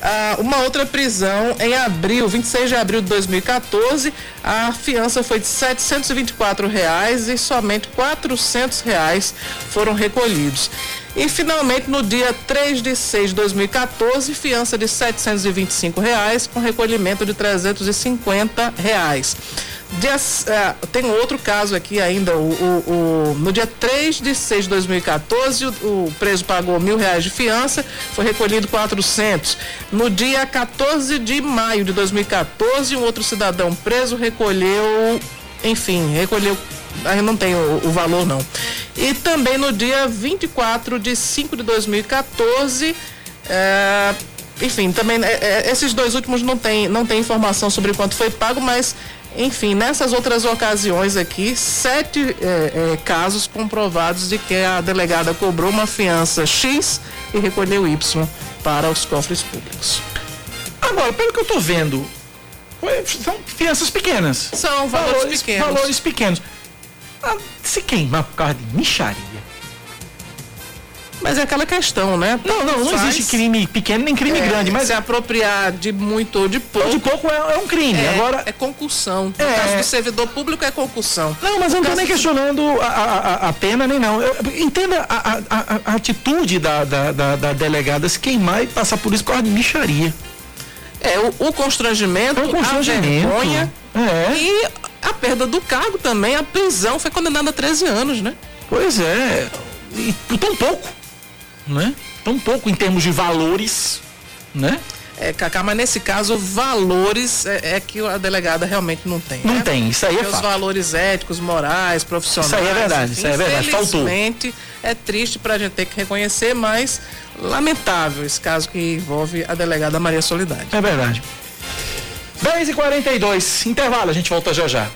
Ah, uma outra prisão em abril, 26 de abril de 2014, a fiança foi de 724 reais e somente 400 reais foram recolhidos. E finalmente, no dia 3 de 6 de 2014, fiança de 725 reais, com recolhimento de 350 reais. Dia, uh, tem outro caso aqui ainda. O, o, o, no dia 3 de 6 de 2014, o, o preso pagou mil reais de fiança, foi recolhido 400. No dia 14 de maio de 2014, um outro cidadão preso recolheu, enfim, recolheu aí não tem o, o, valor não. E também no dia 24 de 5 de 2014, é, enfim, também é, é, esses dois últimos não tem, não tem informação sobre quanto foi pago, mas enfim, nessas outras ocasiões aqui, sete é, é, casos comprovados de que a delegada cobrou uma fiança X e recolheu Y para os cofres públicos.
Agora, pelo que eu estou vendo, são fianças pequenas.
São valores, valores pequenos.
Valores pequenos. Ah, se queimar por causa de micharia.
Mas é aquela questão, né?
Não, não, não existe crime pequeno nem crime é, grande, mas
se apropriar de muito ou de pouco.
Ou de pouco é, é um crime.
É,
Agora
é concussão. No é... caso do servidor público é concussão.
Não, mas eu não estou nem questionando a, a, a, pena nem não. Eu, entenda a, a, a atitude da, da, da, da, delegada se queimar e passar por isso com a micharia.
É, o, o constrangimento,
É um constrangimento.
a vergonha
É.
e a perda do cargo também, a prisão foi condenada a 13 anos, né?
Pois é. E por tão pouco, né? Tão pouco em termos de valores, né?
É, Cacá, mas nesse caso, valores é, é que a delegada realmente não tem.
Não
né?
tem, isso aí é
Porque os
fato.
valores éticos, morais, profissionais.
Isso aí é verdade, isso aí é verdade, faltou.
É triste pra gente ter que reconhecer, mas lamentável esse caso que envolve a delegada Maria Solidade.
É verdade. 10 e 42 intervalo, a gente volta já já.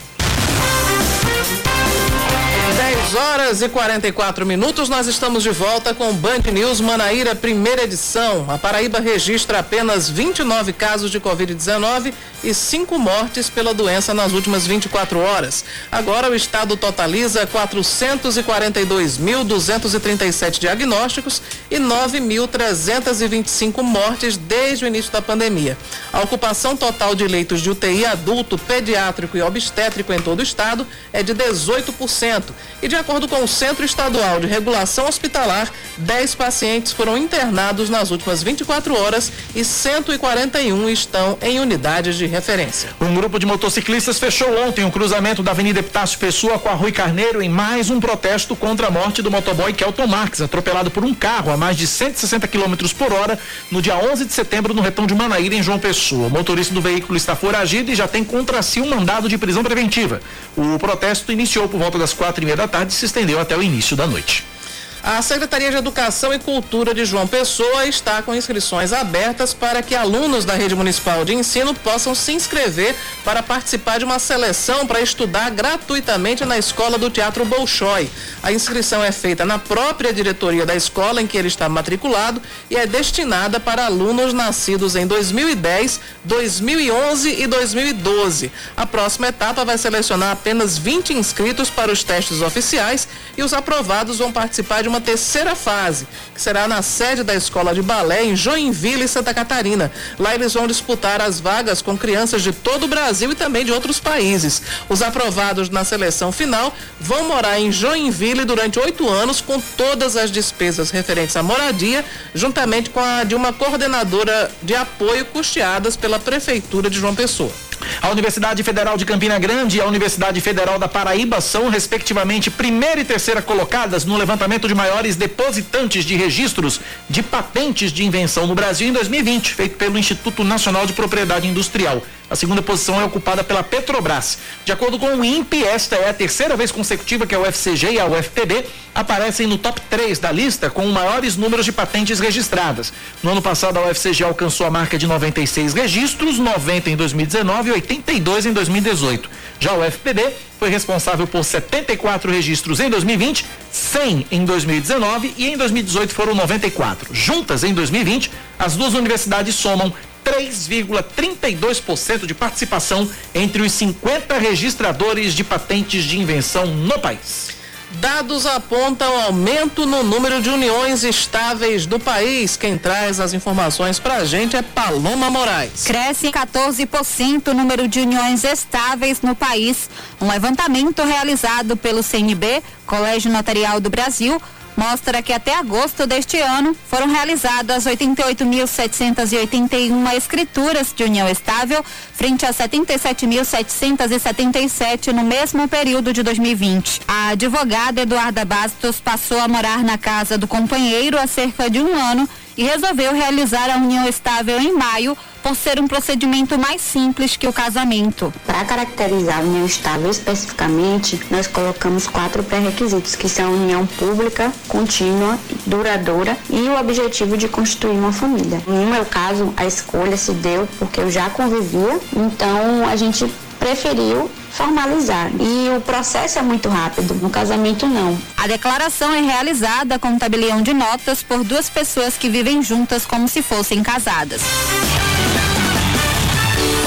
10 horas e 44 minutos, nós estamos de volta com Band News Manaíra, primeira edição. A Paraíba registra apenas 29 casos de Covid-19 e 5 mortes pela doença nas últimas 24 horas. Agora o estado totaliza 442.237 diagnósticos e 9.325 mortes desde o início da pandemia. A ocupação total de leitos de UTI adulto, pediátrico e obstétrico em todo o estado é de 18%. E de acordo com o Centro Estadual de Regulação Hospitalar, 10 pacientes foram internados nas últimas 24 horas e 141 estão em unidades de referência.
Um grupo de motociclistas fechou ontem o cruzamento da Avenida Epitácio Pessoa com a Rui Carneiro em mais um protesto contra a morte do motoboy Kelton Marques, atropelado por um carro a mais de 160 km por hora no dia 11 de setembro no retão de Manaíra, em João Pessoa. O motorista do veículo está foragido e já tem contra si um mandado de prisão preventiva. O protesto iniciou por volta das quatro e meia da tarde se estendeu até o início da noite.
A Secretaria de Educação e Cultura de João Pessoa está com inscrições abertas para que alunos da rede municipal de ensino possam se inscrever para participar de uma seleção para estudar gratuitamente na escola do Teatro Bolshoi. A inscrição é feita na própria diretoria da escola em que ele está matriculado e é destinada para alunos nascidos em 2010, 2011 e 2012. A próxima etapa vai selecionar apenas 20 inscritos para os testes oficiais e os aprovados vão participar de uma terceira fase, que será na sede da Escola de Balé em Joinville, Santa Catarina. Lá eles vão disputar as vagas com crianças de todo o Brasil e também de outros países. Os aprovados na seleção final vão morar em Joinville durante oito anos com todas as despesas referentes à moradia, juntamente com a de uma coordenadora de apoio custeadas pela Prefeitura de João Pessoa.
A Universidade Federal de Campina Grande e a Universidade Federal da Paraíba são, respectivamente, primeira e terceira colocadas no levantamento de maiores depositantes de registros de patentes de invenção no Brasil em 2020, feito pelo Instituto Nacional de Propriedade Industrial. A segunda posição é ocupada pela Petrobras. De acordo com o INPE, esta é a terceira vez consecutiva que a UFCG e a UFPB aparecem no top 3 da lista com maiores números de patentes registradas. No ano passado, a UFCG alcançou a marca de 96 registros, 90 em 2019 e 82 em 2018. Já a UFPB foi responsável por 74 registros em 2020, 100 em 2019 e em 2018 foram 94. Juntas, em 2020, as duas universidades somam 3,32% de participação entre os 50 registradores de patentes de invenção no país.
Dados apontam aumento no número de uniões estáveis do país. Quem traz as informações pra gente é Paloma Moraes.
Cresce em 14% o número de uniões estáveis no país. Um levantamento realizado pelo CNB, Colégio Notarial do Brasil, mostra que até agosto deste ano foram realizadas 88.781 escrituras de união estável, frente a 77.777 no mesmo período de 2020. A advogada Eduarda Bastos passou a morar na casa do companheiro há cerca de um ano e resolveu realizar a união estável em maio por ser um procedimento mais simples que o casamento.
Para caracterizar a união estável especificamente, nós colocamos quatro pré-requisitos, que são união pública, contínua, duradoura e o objetivo de constituir uma família. No meu caso, a escolha se deu porque eu já convivia, então a gente preferiu formalizar. E o processo é muito rápido, no casamento não.
A declaração é realizada com um tabelião de notas por duas pessoas que vivem juntas como se fossem casadas.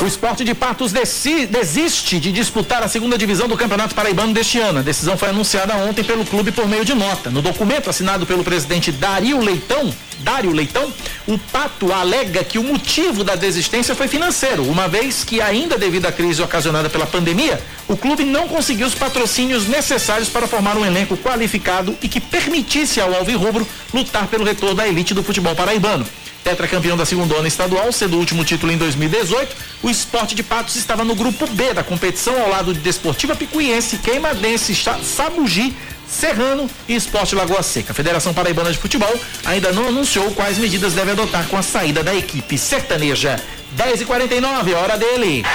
O esporte de Patos desi- desiste de disputar a segunda divisão do Campeonato Paraibano deste ano. A decisão foi anunciada ontem pelo clube por meio de nota. No documento assinado pelo presidente Dario Leitão, Dário Leitão, o Pato alega que o motivo da desistência foi financeiro, uma vez que, ainda devido à crise ocasionada pela pandemia, o clube não conseguiu os patrocínios necessários para formar um elenco qualificado e que permitisse ao Alvirrubro lutar pelo retorno da elite do futebol paraibano. Tetracampeão da segunda estadual, sendo o último título em 2018. O esporte de Patos estava no grupo B da competição, ao lado de Desportiva Picuiense, Queimadense, Sabugi, Serrano e Esporte Lagoa Seca. A Federação Paraibana de Futebol ainda não anunciou quais medidas deve adotar com a saída da equipe sertaneja. 10 e 49 hora dele.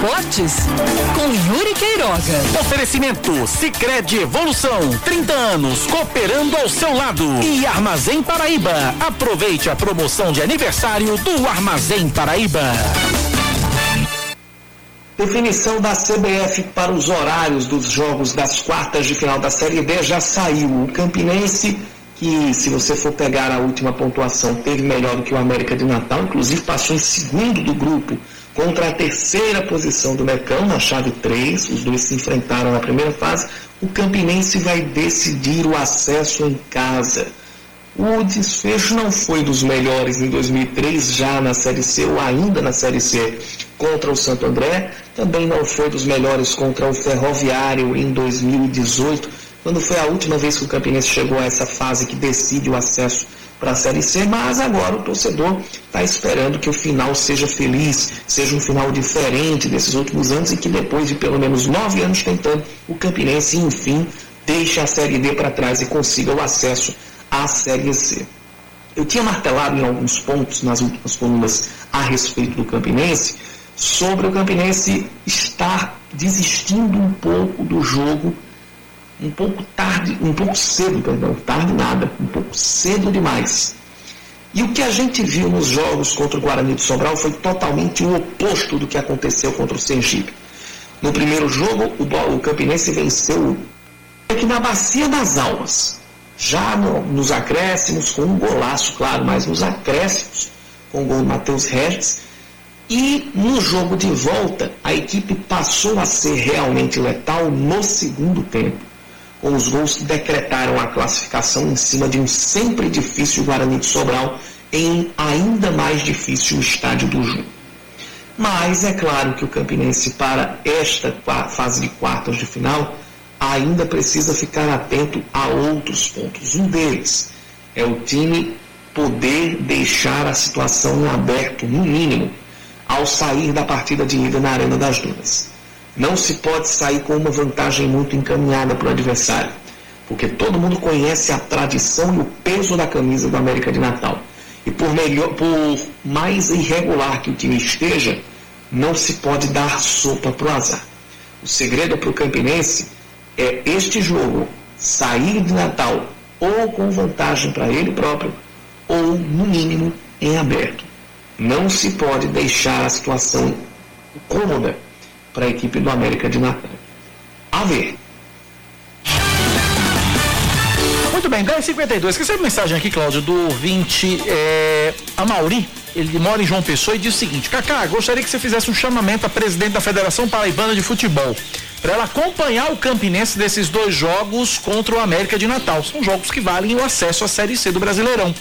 Esportes com Yuri Queiroga.
Oferecimento Sicredi Evolução, 30 anos cooperando ao seu lado. E Armazém Paraíba. Aproveite a promoção de aniversário do Armazém Paraíba.
Definição da CBF para os horários dos jogos das quartas de final da Série D já saiu. O Campinense, que se você for pegar a última pontuação, teve melhor do que o América de Natal, inclusive passou em segundo do grupo contra a terceira posição do Mecão, na chave 3. Os dois se enfrentaram na primeira fase. O Campinense vai decidir o acesso em casa. O desfecho não foi dos melhores em 2003, já na Série C ou ainda na Série C contra o Santo André. Também não foi dos melhores contra o Ferroviário em 2018, quando foi a última vez que o Campinense chegou a essa fase que decide o acesso para a Série C, mas agora o torcedor está esperando que o final seja feliz, seja um final diferente desses últimos anos e que depois de pelo menos nove anos tentando, o Campinense, enfim, deixe a Série D para trás e consiga o acesso à Série C. Eu tinha martelado em alguns pontos nas últimas colunas a respeito do Campinense, sobre o Campinense estar desistindo um pouco do jogo, um pouco tarde, um pouco cedo, perdão, tarde nada, um pouco cedo demais. E o que a gente viu nos jogos contra o Guarani de Sobral foi totalmente o oposto do que aconteceu contra o Sergipe. No primeiro jogo, o, Campinense venceu aqui na Bacia das Almas, já no, nos acréscimos, com um golaço, claro, mas nos acréscimos, com o gol do Matheus Regis, e no jogo de volta, a equipe passou a ser realmente letal no segundo tempo, com os gols que decretaram a classificação em cima de um sempre difícil Guarani de Sobral em ainda mais difícil estádio do Ju. Mas é claro que o Campinense, para esta fase de quartas de final, ainda precisa ficar atento a outros pontos. Um deles é o time poder deixar a situação em aberto, no mínimo, ao sair da partida de ida na Arena das Dunas. Não se pode sair com uma vantagem muito encaminhada para o adversário, porque todo mundo conhece a tradição e o peso da camisa do América de Natal. E por, melhor, por mais irregular que o time esteja, não se pode dar sopa para o azar. O segredo para o Campinense é este jogo sair de Natal ou com vantagem para ele próprio, ou, no mínimo, em aberto. Não se pode deixar a situação cômoda para a equipe do América de Natal. A ver.
Muito bem, 10h52. Recebe mensagem aqui, Cláudio, do ouvinte é, Amauri. Ele mora em João Pessoa e diz o seguinte: Cacá, gostaria que você fizesse um chamamento à presidente da Federação Paraibana de Futebol para ela acompanhar o Campinense desses dois jogos contra o América de Natal. São jogos que valem o acesso à Série C do Brasileirão.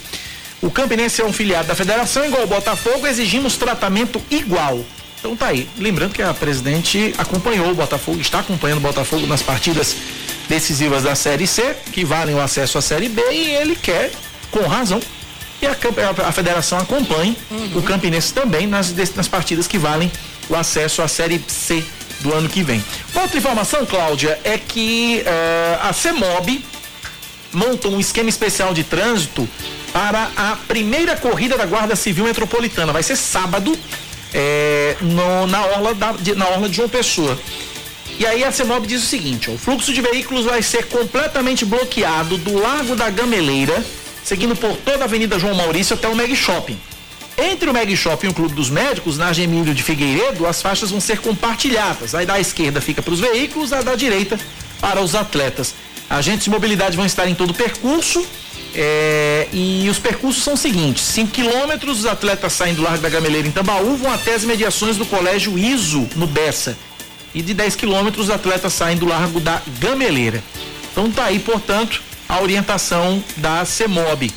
O Campinense é um filiado da federação, igual o Botafogo, exigimos tratamento igual. Então tá aí. Lembrando que a presidente acompanhou o Botafogo, está acompanhando o Botafogo nas partidas decisivas da Série C, que valem o acesso à Série B, e ele quer, com razão, que a, a, a federação acompanhe uhum. o Campinense também nas, nas partidas que valem o acesso à Série C do ano que vem. Outra informação, Cláudia, é que uh, a CEMOB montou um esquema especial de trânsito para a primeira corrida da Guarda Civil Metropolitana. Vai ser sábado, é, no, na, orla da, de, na orla de João Pessoa. E aí a CEMOB diz o seguinte: ó, o fluxo de veículos vai ser completamente bloqueado do Largo da Gameleira, seguindo por toda a Avenida João Maurício até o Meg Shopping. Entre o Meg Shopping e o Clube dos Médicos, na Gemílio de Figueiredo, as faixas vão ser compartilhadas. Aí da esquerda fica para os veículos, a da direita para os atletas. Agentes de mobilidade vão estar em todo o percurso é, e os percursos são os seguintes: 5 quilômetros, os atletas saem do Largo da Gameleira em Tambaú, vão até as mediações do Colégio ISO, no Bessa. E de 10 quilômetros, os atletas saem do Largo da Gameleira. Então tá aí, portanto, a orientação da CEMOB.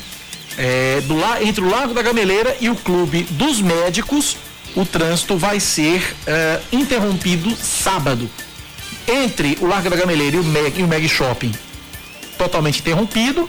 É, do, entre o Largo da Gameleira e o Clube dos Médicos, o trânsito vai ser é, interrompido sábado. Entre o Largo da Gameleira e o Meg, e o Meg Shopping totalmente interrompido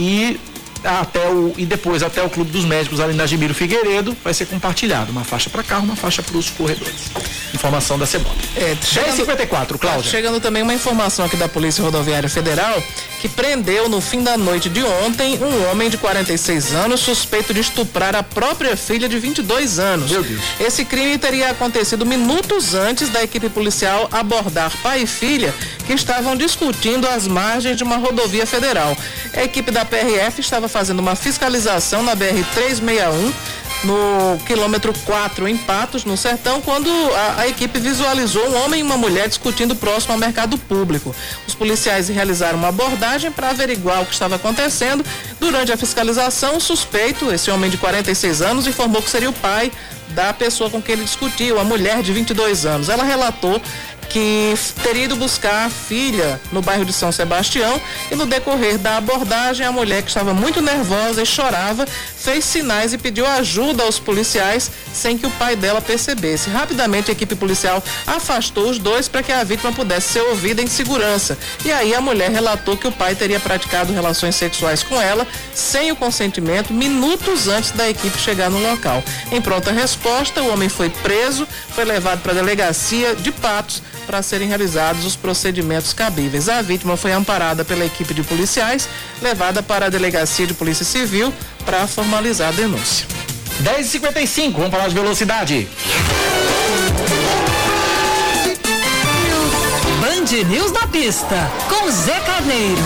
e até o e depois até o Clube dos Médicos ali na Gemiro Figueiredo vai ser compartilhado uma faixa para carro, uma faixa para os corredores. Informação da semana.
É,
1054, Cláudia.
Tá chegando também uma informação aqui da Polícia Rodoviária Federal que prendeu no fim da noite de ontem um homem de 46 anos suspeito de estuprar a própria filha de 22 anos.
Meu Deus.
Esse crime teria acontecido minutos antes da equipe policial abordar pai e filha que estavam discutindo às margens de uma rodovia federal. A equipe da PRF estava fazendo uma fiscalização na BR 361 no quilômetro 4 em Patos, no Sertão, quando a, a, equipe visualizou um homem e uma mulher discutindo próximo ao mercado público. Os policiais realizaram uma abordagem para averiguar o que estava acontecendo. Durante a fiscalização, o suspeito, esse homem de 46 anos, informou que seria o pai da pessoa com quem ele discutiu, a mulher de 22 anos. Ela relatou que teria ido buscar a filha no bairro de São Sebastião e no decorrer da abordagem a mulher que estava muito nervosa e chorava fez sinais e pediu ajuda aos policiais sem que o pai dela percebesse. Rapidamente a equipe policial afastou os dois para que a vítima pudesse ser ouvida em segurança. E aí a mulher relatou que o pai teria praticado relações sexuais com ela sem o consentimento minutos antes da equipe chegar no local. Em pronta resposta, o homem foi preso, foi levado para a delegacia de Patos para serem realizados os procedimentos cabíveis. A vítima foi amparada pela equipe de policiais, levada para a delegacia de polícia civil para formalizar a denúncia.
10h55, vamos falar de velocidade.
Band News na pista, com Zé Carneiro.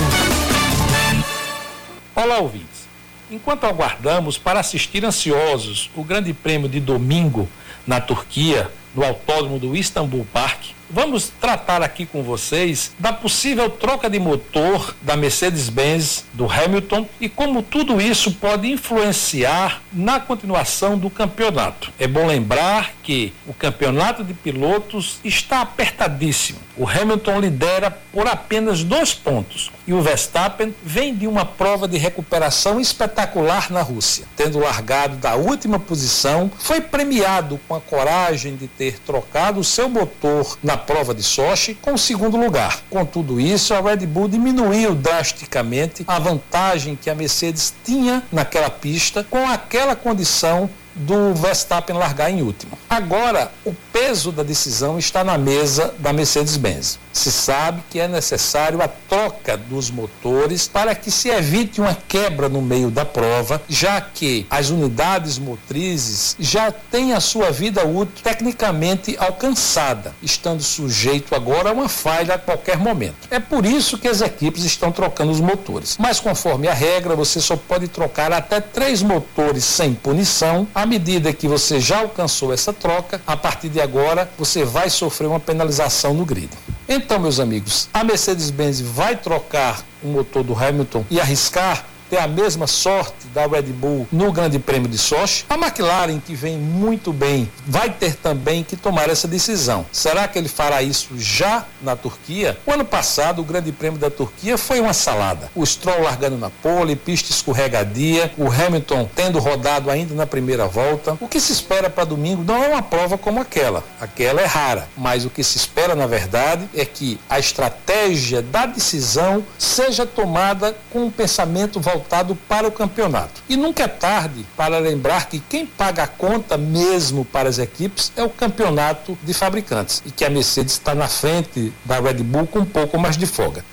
Olá, ouvintes. Enquanto aguardamos para assistir ansiosos o Grande Prêmio de domingo na Turquia, no autódromo do Istanbul Park, Vamos tratar aqui com vocês da possível troca de motor da Mercedes-Benz do Hamilton e como tudo isso pode influenciar na continuação do campeonato. É bom lembrar que o campeonato de pilotos está apertadíssimo. O Hamilton lidera por apenas dois pontos e o Verstappen vem de uma prova de recuperação espetacular na Rússia. Tendo largado da última posição, foi premiado com a coragem de ter trocado o seu motor na prova de Sochi com o segundo lugar. Com tudo isso, a Red Bull diminuiu drasticamente a vantagem que a Mercedes tinha naquela pista com aquela condição do Verstappen largar em último. Agora, o peso da decisão está na mesa da Mercedes-Benz. Se sabe que é necessário a troca dos motores para que se evite uma quebra no meio da prova, já que as unidades motrizes já têm a sua vida útil tecnicamente alcançada, estando sujeito agora a uma falha a qualquer momento. É por isso que as equipes estão trocando os motores. Mas conforme a regra, você só pode trocar até três motores sem punição. À medida que você já alcançou essa troca, a partir de agora você vai sofrer uma penalização no grid. Então, meus amigos, a Mercedes-Benz vai trocar o motor do Hamilton e arriscar ter a mesma sorte da Red Bull no Grande Prêmio de Sochi. A McLaren, que vem muito bem, vai ter também que tomar essa decisão. Será que ele fará isso já na Turquia? O ano passado, o Grande Prêmio da Turquia foi uma salada. O Stroll largando na pole, pista escorregadia, o Hamilton tendo rodado ainda na primeira volta. O que se espera para domingo não é uma prova como aquela. Aquela é rara, mas o que se espera, na verdade, é que a estratégia da decisão seja tomada com um pensamento voltado voltado para o campeonato. E nunca é tarde para lembrar que quem paga a conta mesmo para as equipes é o campeonato de fabricantes e que a Mercedes está na frente da Red Bull com um pouco mais de folga.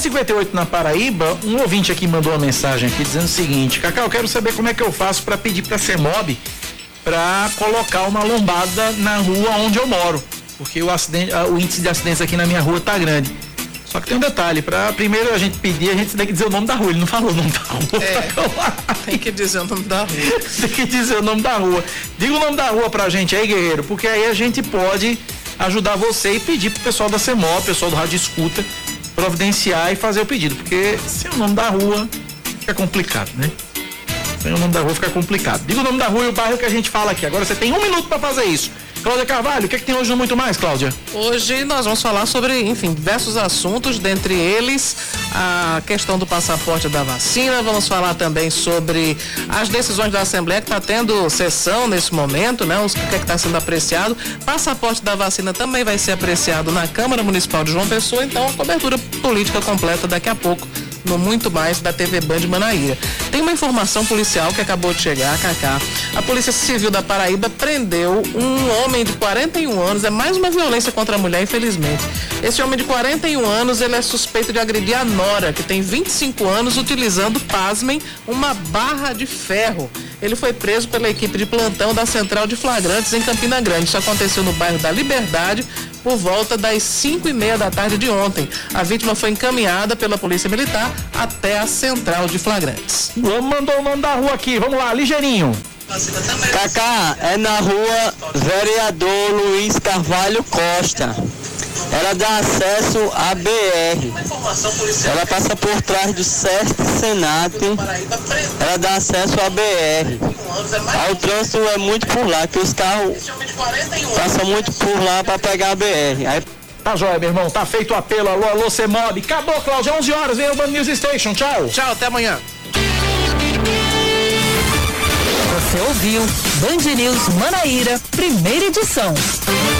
58 na Paraíba, um ouvinte aqui mandou uma mensagem aqui dizendo o seguinte: Cacau, eu quero saber como é que eu faço para pedir para a CEMOB para colocar uma lombada na rua onde eu moro, porque o, acidente, o índice de acidentes aqui na minha rua tá grande. Só que tem um detalhe, para primeiro a gente pedir, a gente tem que dizer o nome da rua. Ele não falou o nome da rua.
É, tem que dizer o nome da rua.
tem que dizer o nome da rua. Diga o nome da rua pra gente aí, guerreiro, porque aí a gente pode ajudar você e pedir pro pessoal da CEMOB, pessoal do Rádio Escuta, providenciar e fazer o pedido, porque sem o nome da rua fica complicado, né? Sem o nome da rua fica complicado. Diga o nome da rua e o bairro que a gente fala aqui. Agora você tem um minuto para fazer isso. Cláudia Carvalho, o que, é que tem hoje no Muito Mais, Cláudia?
Hoje nós vamos falar sobre, enfim, diversos assuntos, dentre eles a questão do passaporte da vacina. Vamos falar também sobre as decisões da Assembleia que está tendo sessão nesse momento, né? O que é está sendo apreciado. Passaporte da vacina também vai ser apreciado na Câmara Municipal de João Pessoa, então a cobertura política completa daqui a pouco no Muito Mais da TV Band Manaíra. Tem uma informação policial que acabou de chegar, Cacá. A Polícia Civil da Paraíba prendeu um homem de 41 anos. É mais uma violência contra a mulher, infelizmente. Esse homem de 41 anos, ele é suspeito de agredir a Nora, que tem 25 anos, utilizando, pasmem, uma barra de ferro. Ele foi preso pela equipe de plantão da Central de Flagrantes em Campina Grande. Isso aconteceu no bairro da Liberdade por volta das 5 e meia da tarde de ontem. A vítima foi encaminhada pela Polícia Militar até a Central de Flagrantes.
Mandou o nome da rua aqui, vamos lá, ligeirinho.
Cacá, é na rua Vereador Luiz Carvalho Costa. Ela dá acesso à BR. Ela passa por trás do SESC Senat. Ela dá acesso à BR. Aí o trânsito é muito por lá, que os carros passam muito por lá para pegar a BR. Aí
Tá jóia, meu irmão. Tá feito o apelo. Alô, alô, Cemob. Acabou, Cláudio. 11 horas. Vem o Band News Station. Tchau.
Tchau, até amanhã.
Você ouviu Band News Manaíra, primeira edição.